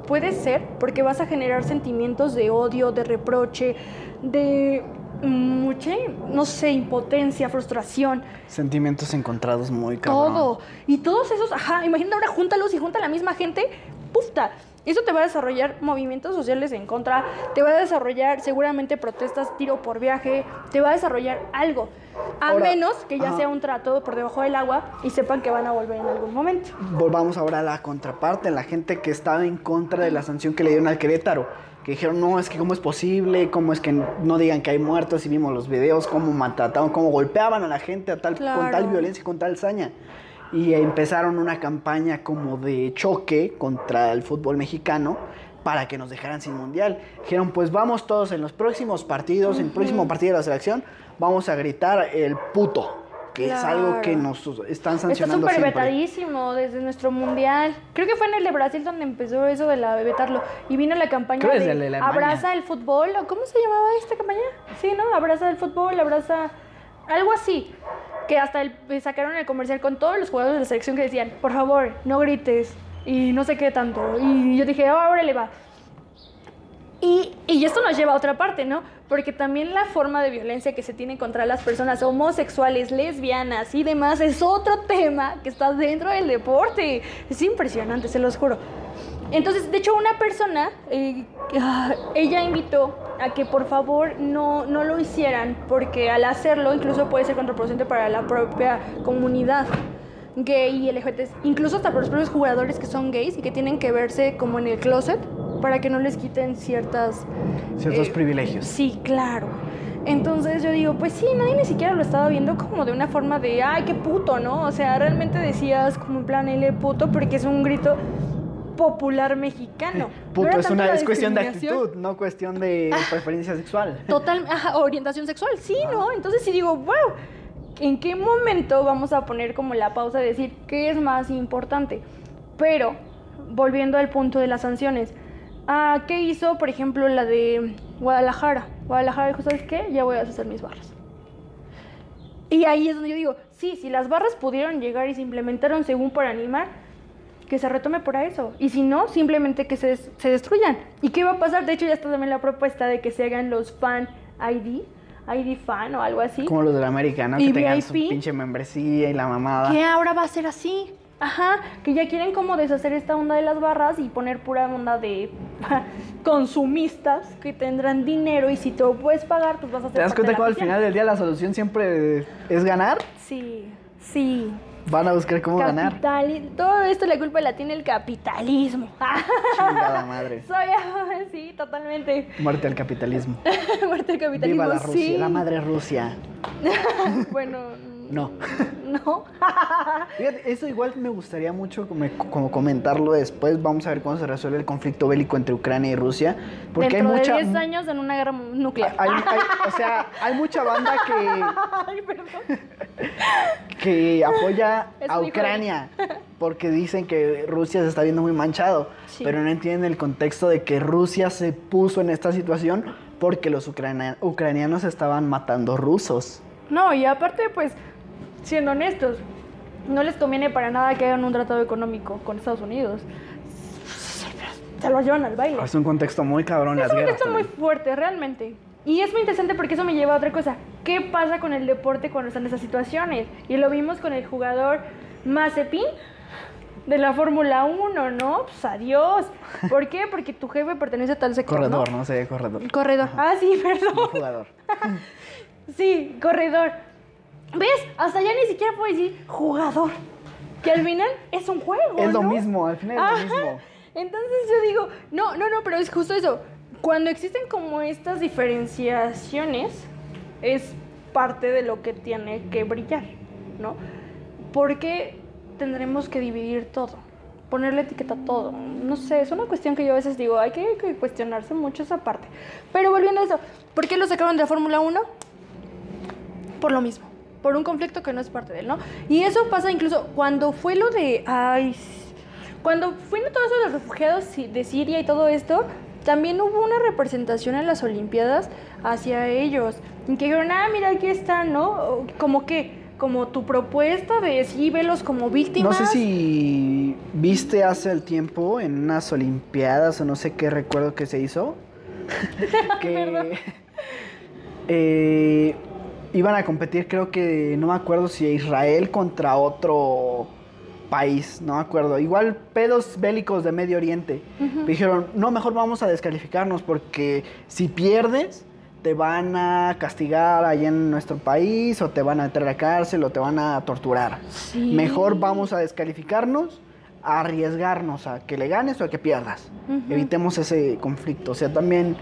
puede ser porque vas a generar sentimientos de odio, de reproche, de mucha, no sé, impotencia, frustración. Sentimientos encontrados muy cabrón. Todo. Y todos esos, ajá, imagínate ahora júntalos y junta la misma gente, pufta. Eso te va a desarrollar movimientos sociales en contra, te va a desarrollar seguramente protestas, tiro por viaje, te va a desarrollar algo. A Ahora, menos que ya ajá. sea un trato por debajo del agua y sepan que van a volver en algún momento. Volvamos ahora a la contraparte, la gente que estaba en contra de la sanción que le dieron al Querétaro. Que dijeron, no, es que cómo es posible, cómo es que no digan que hay muertos y vimos los videos, cómo maltrataban, cómo golpeaban a la gente a tal, con tal violencia y con tal saña. Y empezaron una campaña como de choque contra el fútbol mexicano para que nos dejaran sin mundial. Dijeron, pues vamos todos en los próximos partidos, en el próximo partido de la selección, vamos a gritar el puto, que es algo que Claro. nos están Está sancionando súper siempre. vetadísimo desde nuestro mundial. Creo que fue en el de Brasil donde empezó eso de la vetarlo. Y vino la campaña Creo de de. Abraza el fútbol. ¿o ¿Cómo se llamaba esta campaña? Sí, ¿no? Abraza el fútbol, abraza... Algo así. Que hasta el- eh, sacaron el comercial con todos los jugadores de la selección que decían, por favor, no grites. Y no sé qué tanto. Y yo dije, "Ah, ahora le va. Y, y esto nos lleva a otra parte, ¿no? Porque también la forma de violencia que se tiene contra las personas homosexuales, lesbianas y demás es otro tema que está dentro del deporte. Es impresionante, se los juro. Entonces, de hecho, una persona, eh, ah, ella invitó a que por favor no, no lo hicieran, porque al hacerlo incluso puede ser contraproducente para la propia comunidad gay y LGBT, incluso hasta para los propios jugadores que son gays y que tienen que verse como en el closet para que no les quiten ciertas... Ciertos eh, privilegios. Sí, claro. Entonces yo digo, pues sí, nadie ni siquiera lo estaba viendo como de una forma de, ay, qué puto, ¿no? O sea, realmente decías como en plan, L puto, porque es un grito popular mexicano. No Puto es, una, es cuestión de actitud, no cuestión de preferencia sexual. Total, orientación sexual, sí, ¿no? Entonces sí digo, wow, ¿en qué momento vamos a poner como la pausa de decir qué es más importante? Pero, volviendo al punto de las sanciones, ah, ¿qué hizo, por ejemplo, la de Guadalajara? Guadalajara dijo, ¿sabes qué? Ya voy a hacer mis barras. Y ahí es donde yo digo, sí, si las barras pudieron llegar y se implementaron según para animar, que se retome por eso. Y si no, simplemente que se, se destruyan. ¿Y qué va a pasar? De hecho, ya está también la propuesta de que se hagan los fan ID, ID fan o algo así. Como los de la América, ¿no? ¿Y Que tengan su pinche membresía y la mamada. Que ahora va a ser así. Ajá, que ya quieren como deshacer esta onda de las barras y poner pura onda de consumistas que tendrán dinero y si te lo puedes pagar, pues vas a hacer ¿Te das cuenta cómo al final del día la solución siempre es ganar? Sí, sí. Van a buscar cómo ganar. Todo esto la culpa la tiene el capitalismo. Chingada madre. Soy, sí, totalmente. Muerte al capitalismo. Muerte al capitalismo. Viva la Rusia, sí. la madre Rusia. Bueno, No. no. Fíjate, eso igual me gustaría mucho como, como comentarlo después. Vamos a ver cómo se resuelve el conflicto bélico entre Ucrania y Rusia. Porque Dentro hay mucha. de 10 años en una guerra nuclear. hay- hay- o sea, hay mucha banda que, Ay, perdón. que apoya Es a Ucrania porque dicen que Rusia se está viendo muy manchado, Sí. pero no entienden el contexto de que Rusia se puso en esta situación porque los ucrania- ucranianos estaban matando rusos. No, y aparte, pues, siendo honestos, no les conviene para nada que hagan un tratado económico con Estados Unidos. Se lo llevan al baile. Es un contexto muy cabrón Es las un guerras. contexto muy fuerte, realmente. Y es muy interesante porque eso me lleva a otra cosa. ¿Qué pasa con el deporte cuando están en esas situaciones? Y lo vimos con el jugador Mazepin de la Fórmula 1, ¿no? Pues adiós. ¿Por qué? Porque tu jefe pertenece a tal sector. Corredor, ¿no? ¿no? Corredor. Corredor. Ah, sí, No perdón. jugador. Sí, corredor. ¿Ves? Hasta ya ni siquiera puedo decir jugador. Que al final es un juego. Es lo mismo, al final es lo mismo. Entonces yo digo, no, no, no, pero es justo eso. Cuando existen como estas diferenciaciones, es parte de lo que tiene que brillar, ¿no? Porque tendremos que dividir todo, ponerle etiqueta a todo. No sé, es una cuestión que yo a veces digo, hay que, que cuestionarse mucho esa parte. Pero volviendo a eso, ¿por qué lo sacaron de la Fórmula 1? por lo mismo, por un conflicto que no es parte de él, ¿no? Y eso pasa incluso cuando fue lo de, ay, cuando fueron todos los refugiados de Siria y todo esto, también hubo una representación en las Olimpiadas hacia ellos, en que dijeron, ah, mira, aquí están, ¿no? Como que, como tu propuesta de sí, velos como No víctimas. sé si viste hace el tiempo en unas Olimpiadas o no sé qué recuerdo que se hizo. que eh, iban a competir, creo que no me acuerdo si Israel contra otro país, no me acuerdo. Igual pedos bélicos de Medio Oriente. Dijeron, no, mejor vamos a descalificarnos porque si pierdes te van a castigar allá en nuestro país o te van a meter a la cárcel o te van a torturar. Sí. Mejor vamos a descalificarnos, a arriesgarnos a que le ganes o a que pierdas. Evitemos ese conflicto. O sea, también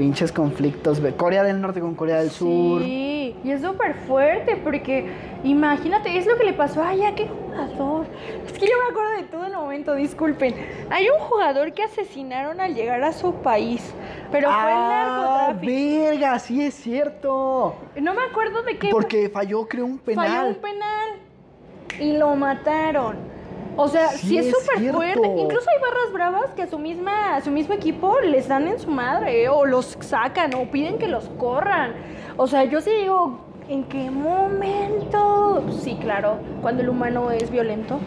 pinches conflictos. Corea del Norte con Corea del Sur. Sí, y es súper fuerte porque imagínate, es lo que le pasó a ya qué jugador. Es que yo me acuerdo de todo el momento, disculpen. Hay un jugador que asesinaron al llegar a su país, pero fue el ah, narcotráfico. verga, sí es cierto. No me acuerdo de qué. Porque falló, creo, un penal. Falló un penal y lo mataron. O sea, Sí, sí, es súper fuerte. Incluso hay barras bravas que a su misma, a su mismo equipo les dan en su madre, ¿eh? o los sacan, o piden que los corran. O sea, yo sí digo, ¿en qué momento? Sí, claro, cuando el humano es violento.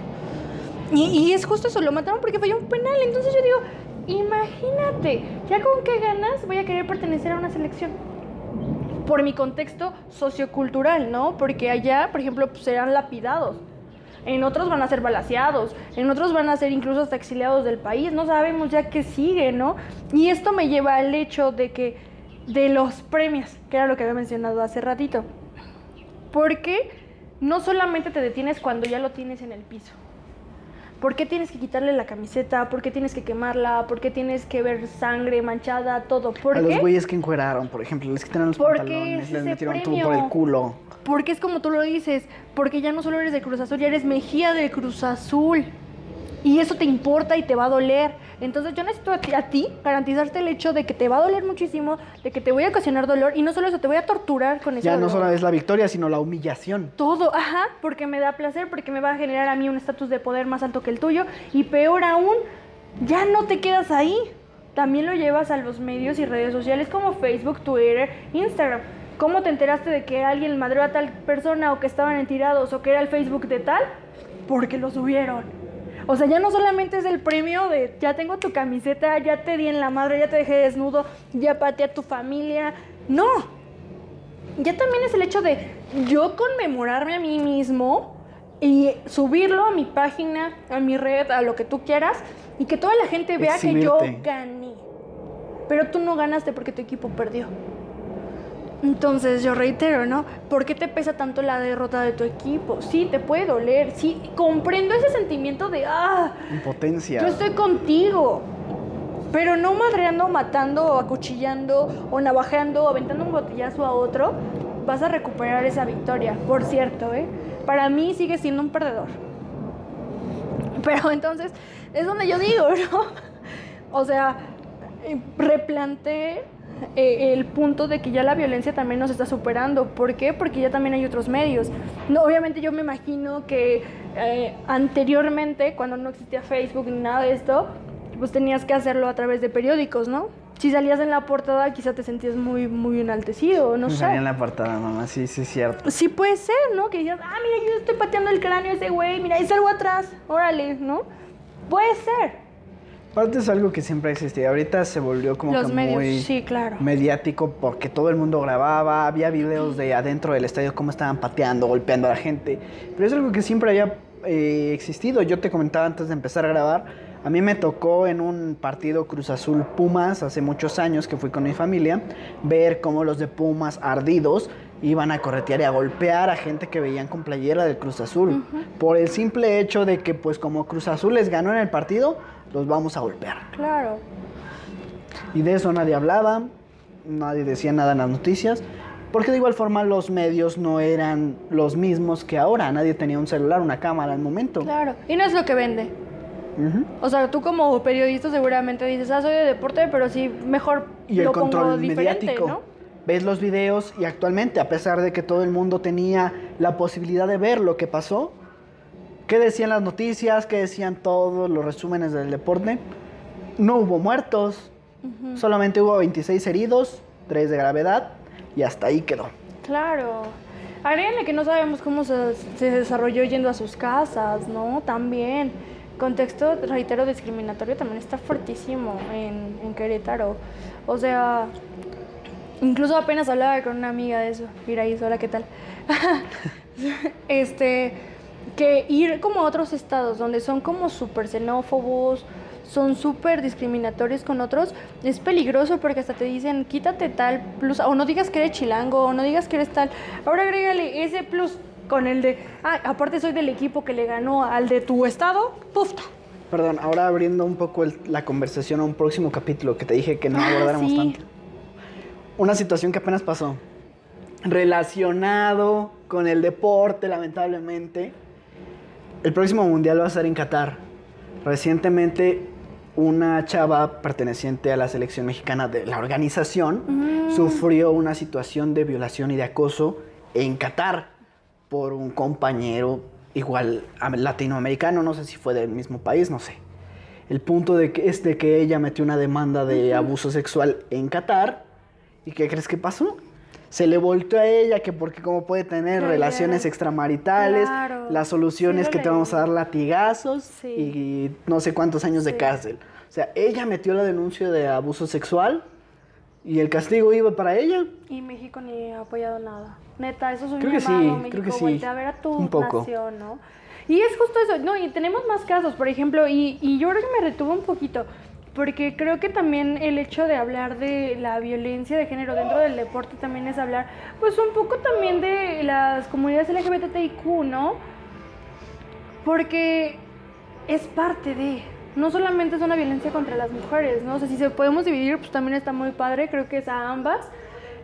Y, y es justo eso, lo mataron porque falló un penal. Entonces yo digo, imagínate, ya con qué ganas voy a querer pertenecer a una selección por mi contexto sociocultural, ¿no? Porque allá, por ejemplo, pues, serán lapidados. En otros van a ser balaseados, en otros van a ser incluso hasta exiliados del país, no sabemos ya qué sigue, ¿no? Y esto me lleva al hecho de que, de los premios, que era lo que había mencionado hace ratito. Porque no solamente te detienes cuando ya lo tienes en el piso. ¿Por qué tienes que quitarle la camiseta? ¿Por qué tienes que quemarla? ¿Por qué tienes que ver sangre manchada? Todo. ¿Por a qué? los güeyes que encueraron, por ejemplo, les quitaron los Porque pantalones, es les metieron tú por el culo. Porque es como tú lo dices, porque ya no solo eres de Cruz Azul, ya eres Mejía de Cruz Azul. Y eso te importa y te va a doler. Entonces yo necesito a ti, a ti garantizarte el hecho de que te va a doler muchísimo, de que te voy a ocasionar dolor y no solo eso, te voy a torturar con ese Ya no solo es la victoria, sino la humillación. Todo, ajá, porque me da placer, porque me va a generar a mí un estatus de poder más alto que el tuyo. Y peor aún, ya no te quedas ahí. También lo llevas a los medios y redes sociales como Facebook, Twitter, Instagram. ¿Cómo te enteraste de que alguien madreó a tal persona o que estaban en tirados o que era el Facebook de tal? Porque lo subieron. O sea, ya no solamente es el premio de ya tengo tu camiseta, ya te di en la madre, ya te dejé desnudo, ya pateé a tu familia. No, ya también es el hecho de yo conmemorarme a mí mismo y subirlo a mi página, a mi red, a lo que tú quieras, y que toda la gente vea que yo gané. Pero tú no ganaste porque tu equipo perdió. Entonces yo reitero, ¿no? ¿Por qué te pesa tanto la derrota de tu equipo? Sí, te puede doler, sí, comprendo ese sentimiento de, ah, Impotencia. yo estoy contigo. Pero no madreando, matando, o acuchillando, o navajeando, o aventando un botellazo a otro, vas a recuperar esa victoria. Por cierto, ¿eh? Para mí sigue siendo un perdedor. Pero entonces, es donde yo digo, ¿no? O sea, eh, replanteé eh, el punto de que ya la violencia también nos está superando. ¿Por qué? Porque ya también hay otros medios. No, obviamente yo me imagino que eh, anteriormente, cuando no existía Facebook ni nada de esto, pues tenías que hacerlo a través de periódicos, ¿no? Si salías en la portada, quizá te sentías muy, muy enaltecido, no Me sé. salía en la portada, mamá, sí, sí es cierto. Sí puede ser, ¿no? Que digas, ah, mira, yo estoy pateando el cráneo a ese güey, mira, hay algo atrás, órale, ¿no? Puede ser. Aparte es algo que siempre ha existido. Ahorita se volvió como Los que medios, muy sí, claro. mediático porque todo el mundo grababa, había videos de adentro del estadio cómo estaban pateando, golpeando a la gente. Pero es algo que siempre había eh, existido. Yo te comentaba antes de empezar a grabar, a mí me tocó en un partido Cruz Azul Pumas hace muchos años que fui con mi familia, ver cómo los de Pumas ardidos iban a corretear y a golpear a gente que veían con playera del Cruz Azul. Por el simple hecho de que pues como Cruz Azul les ganó en el partido, los vamos a golpear. Claro. Y de eso nadie hablaba, nadie decía nada en las noticias, porque de igual forma los medios no eran los mismos que ahora, nadie tenía un celular, una cámara al momento. Claro. Y no es lo que vende. Ujú. O sea, tú como periodista seguramente dices, ah, soy de deporte, pero sí, mejor Y el lo pongo control diferente, mediático. ¿no? ves los videos y actualmente, a pesar de que todo el mundo tenía la posibilidad de ver lo que pasó, ¿qué decían las noticias? ¿Qué decían todos los resúmenes del deporte? No hubo muertos, solamente hubo 26 heridos, 3 de gravedad y hasta ahí quedó. Claro. Agréguenle que no sabemos cómo se, se desarrolló yendo a sus casas, ¿no? También. Contexto, reitero, discriminatorio también está fuertísimo en, en Querétaro. O sea, incluso apenas hablaba con una amiga de eso. Mira ahí, hola, ¿qué tal? este, que ir como a otros estados donde son como súper xenófobos, son súper discriminatorios con otros, es peligroso porque hasta te dicen, quítate tal plus, o no digas que eres chilango, o no digas que eres tal. Ahora agrégale ese plus con el de, ah, aparte soy del equipo que le ganó al de tu estado, pufta. Perdón, ahora abriendo un poco el- la conversación a un próximo capítulo que te dije que no Ah, abordáramos sí. tanto. Una situación que apenas pasó. Relacionado con el deporte, lamentablemente. El próximo mundial va a ser en Qatar. Recientemente, una chava perteneciente a la selección mexicana de la organización Mm. sufrió una situación de violación y de acoso en Qatar por un compañero igual am- latinoamericano, no sé si fue del mismo país, no sé. El punto de que, es de que ella metió una demanda de abuso sexual en Qatar. ¿Y qué crees que pasó? Se le volteó a ella que porque cómo puede tener Claro. relaciones extramaritales, Claro. la solución Sí, es lo que te vamos a dar latigazos Sí. y no sé cuántos años de cárcel. O sea, ella metió la denuncia de abuso sexual y el castigo iba para ella. Y México ni ha apoyado nada. Neta, eso es un Creo que sí, México, creo que sí. voltea a ver a tu Un poco. nación, ¿no? Y es justo eso, no, y tenemos más casos, por ejemplo, y, y yo creo que me retuve un poquito, porque creo que también el hecho de hablar de la violencia de género dentro del deporte también es hablar, pues un poco también de las comunidades LGBTIQ, ¿no? Porque es parte de, no solamente es una violencia contra las mujeres, ¿no? O sea, si se podemos dividir, pues también está muy padre, creo que es a ambas.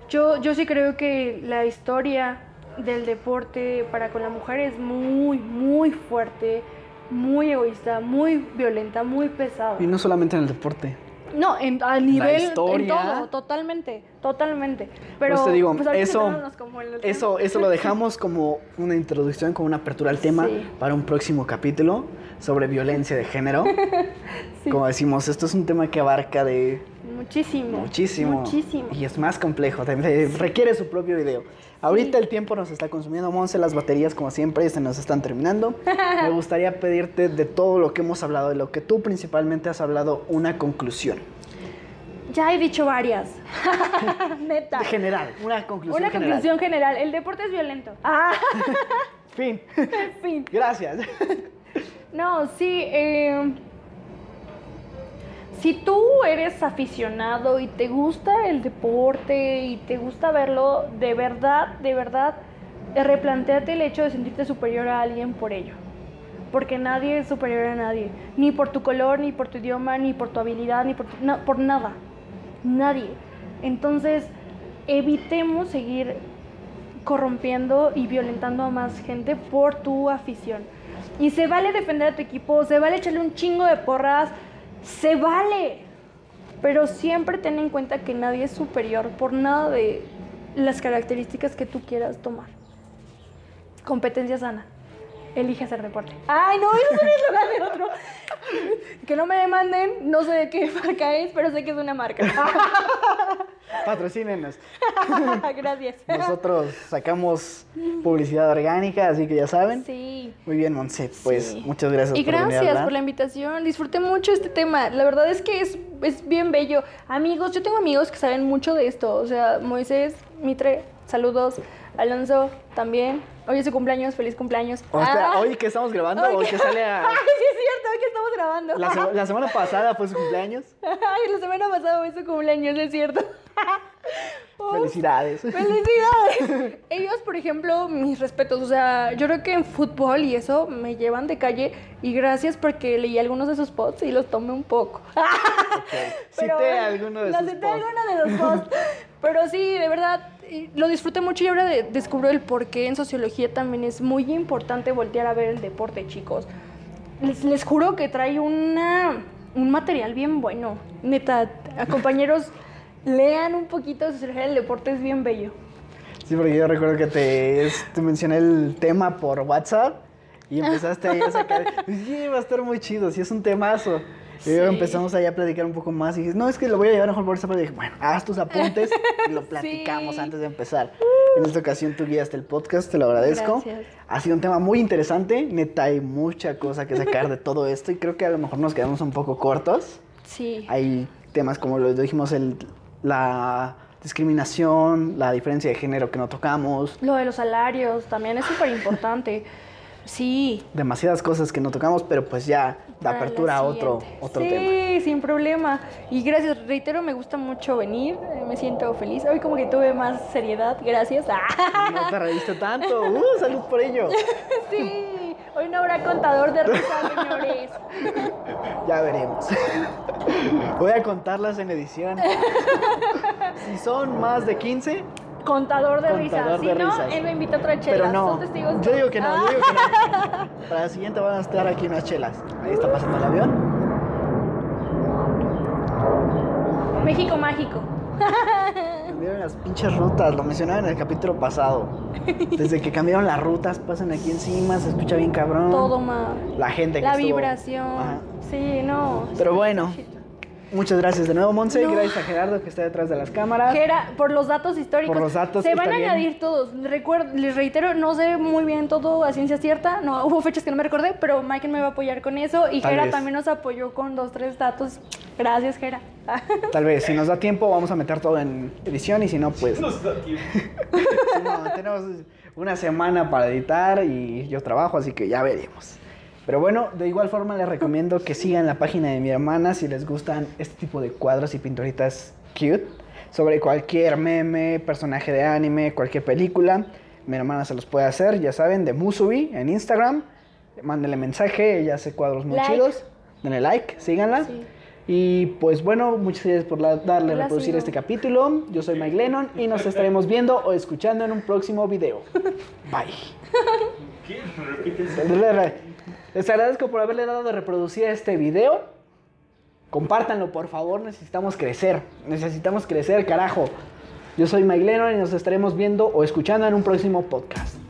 Yo, yo sí creo que la historia del deporte para con la mujer es muy, muy fuerte, muy egoísta, muy violenta, muy pesada. Y no solamente en el deporte. No, en, a nivel, en historia. todo, totalmente, totalmente. Pero Pues te digo, pues, eso, centrándonos como en el tema. eso, eso lo dejamos como una introducción, como una apertura al tema Sí. para un próximo capítulo sobre violencia de género. Sí. Como decimos, esto es un tema que abarca de Muchísimo. muchísimo. Muchísimo. Y es más complejo, requiere su propio video. Ahorita el tiempo nos está consumiendo, Monse, las baterías como siempre se nos están terminando. Me gustaría pedirte de todo lo que hemos hablado, de lo que tú principalmente has hablado, una conclusión. Ya he dicho varias. Neta. General, una conclusión Una general. conclusión general. El deporte es violento. Ah, Fin. fin. Gracias. No, sí. eh, si tú eres aficionado y te gusta el deporte y te gusta verlo, de verdad, de verdad, replantéate el hecho de sentirte superior a alguien por ello. Porque nadie es superior a nadie. Ni por tu color, ni por tu idioma, ni por tu habilidad, ni por, tu- por nada. Nadie. Entonces, evitemos seguir corrompiendo y violentando a más gente por tu afición. Y se vale defender a tu equipo, se vale echarle un chingo de porras, se vale. Pero siempre ten en cuenta que nadie es superior por nada de las características que tú quieras tomar. Competencia sana. Elige hacer deporte. Ay, no, eso es el lugar de otro. Que no me demanden, no sé de qué marca es, pero sé que es una marca. Patrocínenos. Gracias. Nosotros sacamos publicidad orgánica, así que ya saben. Sí. Muy bien, Monse. Pues Sí. muchas gracias Y por venir a gracias por la invitación. Disfruté mucho este tema. La verdad es que es, es bien bello. Amigos, yo tengo amigos que saben mucho de esto. O sea, Moisés, Mitre, saludos. Alonso, también. Hoy es su cumpleaños, feliz cumpleaños. O espera, Ah. hoy que estamos grabando Hoy o que sale a... Ay, sí es cierto, hoy que estamos grabando. La, se- la semana pasada fue su cumpleaños. Ay, la semana pasada fue su cumpleaños, es cierto. Oh, Felicidades. ¡Felicidades! Ellos, por ejemplo, mis respetos. O sea, yo creo que en fútbol y eso me llevan de calle. Y gracias porque leí algunos de sus posts y los tomé un poco. Cité alguno de sus cité posts. alguno de los posts. Pero sí, de verdad, lo disfruté mucho y ahora de- descubro el por qué en sociología también es muy importante voltear a ver el deporte, chicos. Les, les juro que trae una, un material bien bueno. Neta, a compañeros lean un poquito de sociología del deporte, es bien bello. Sí, porque yo recuerdo que te, es- te mencioné el tema por WhatsApp y empezaste ahí a sacar. Sí, va a estar muy chido, sí es un temazo. Y luego Sí. empezamos ahí a platicar un poco más y dije, no, es que lo voy a llevar mejor por esa parte. Y dije, bueno, haz tus apuntes y lo platicamos Sí. antes de empezar. En esta ocasión tú guiaste el podcast, te lo agradezco. Gracias. Ha sido un tema muy interesante, neta, hay mucha cosa que sacar de todo esto y creo que a lo mejor nos quedamos un poco cortos. Sí. Hay temas como lo dijimos, el, la discriminación, la diferencia de género que no tocamos, Lo de los salarios también es súper importante. Sí. demasiadas cosas que no tocamos, pero pues ya da apertura a otro, otro sí, tema. sin problema. Y gracias, reitero, me gusta mucho venir, me siento feliz. Hoy como que tuve más seriedad, gracias. Ah, No te reíste tanto. ¡Uh, salud por ello! sí, hoy no habrá contador de risas, señores. Ya veremos. Voy a contarlas en edición. Si son más de 15, Contador de risas. Si de no, risas. él me invita a otra chela. pero no. Son testigos Yo digo que no, yo digo que no. Para la siguiente van a estar aquí unas chelas. Ahí está pasando el avión. Ah, México mágico. Cambiaron las pinches rutas, lo mencionaba en el capítulo pasado. Desde que cambiaron las rutas, pasan aquí encima, se escucha bien cabrón. Todo mal. La gente que La estuvo- vibración. Ajá. Sí, no. Pero bueno, muchas gracias de nuevo, Monse. No. Gracias a Gerardo que está detrás de las cámaras. Gera, por los datos históricos. Por los datos Se van a bien. añadir todos. Recuer- les reitero, no sé muy bien todo a ciencia cierta. No, hubo fechas que no me recordé, pero Michael me va a apoyar con eso. Y Tal Gera vez. también nos apoyó con dos, tres datos. Gracias, Gera. Tal vez, si nos da tiempo, vamos a meter todo en edición y si no, pues. Nos da tiempo. si no, tenemos una semana para editar y yo trabajo, así que ya veremos. Pero bueno, de igual forma les recomiendo que sigan la página de mi hermana si les gustan este tipo de cuadros y pinturitas cute sobre cualquier meme, personaje de anime, cualquier película. Mi hermana se los puede hacer, ya saben, de Musubi en Instagram. Mándenle mensaje, ella hace cuadros muy Like. chidos. Denle like, síganla. Sí. Y pues bueno, muchas gracias por la- darle a reproducir este capítulo. Yo soy Mike Lennon y nos estaremos viendo o escuchando en un próximo video. Bye. ¿Qué? Les agradezco por haberle dado de reproducir este video. Compártanlo, por favor. Necesitamos crecer. Necesitamos crecer, carajo. Yo soy Mike Lennon y nos estaremos viendo o escuchando en un próximo podcast.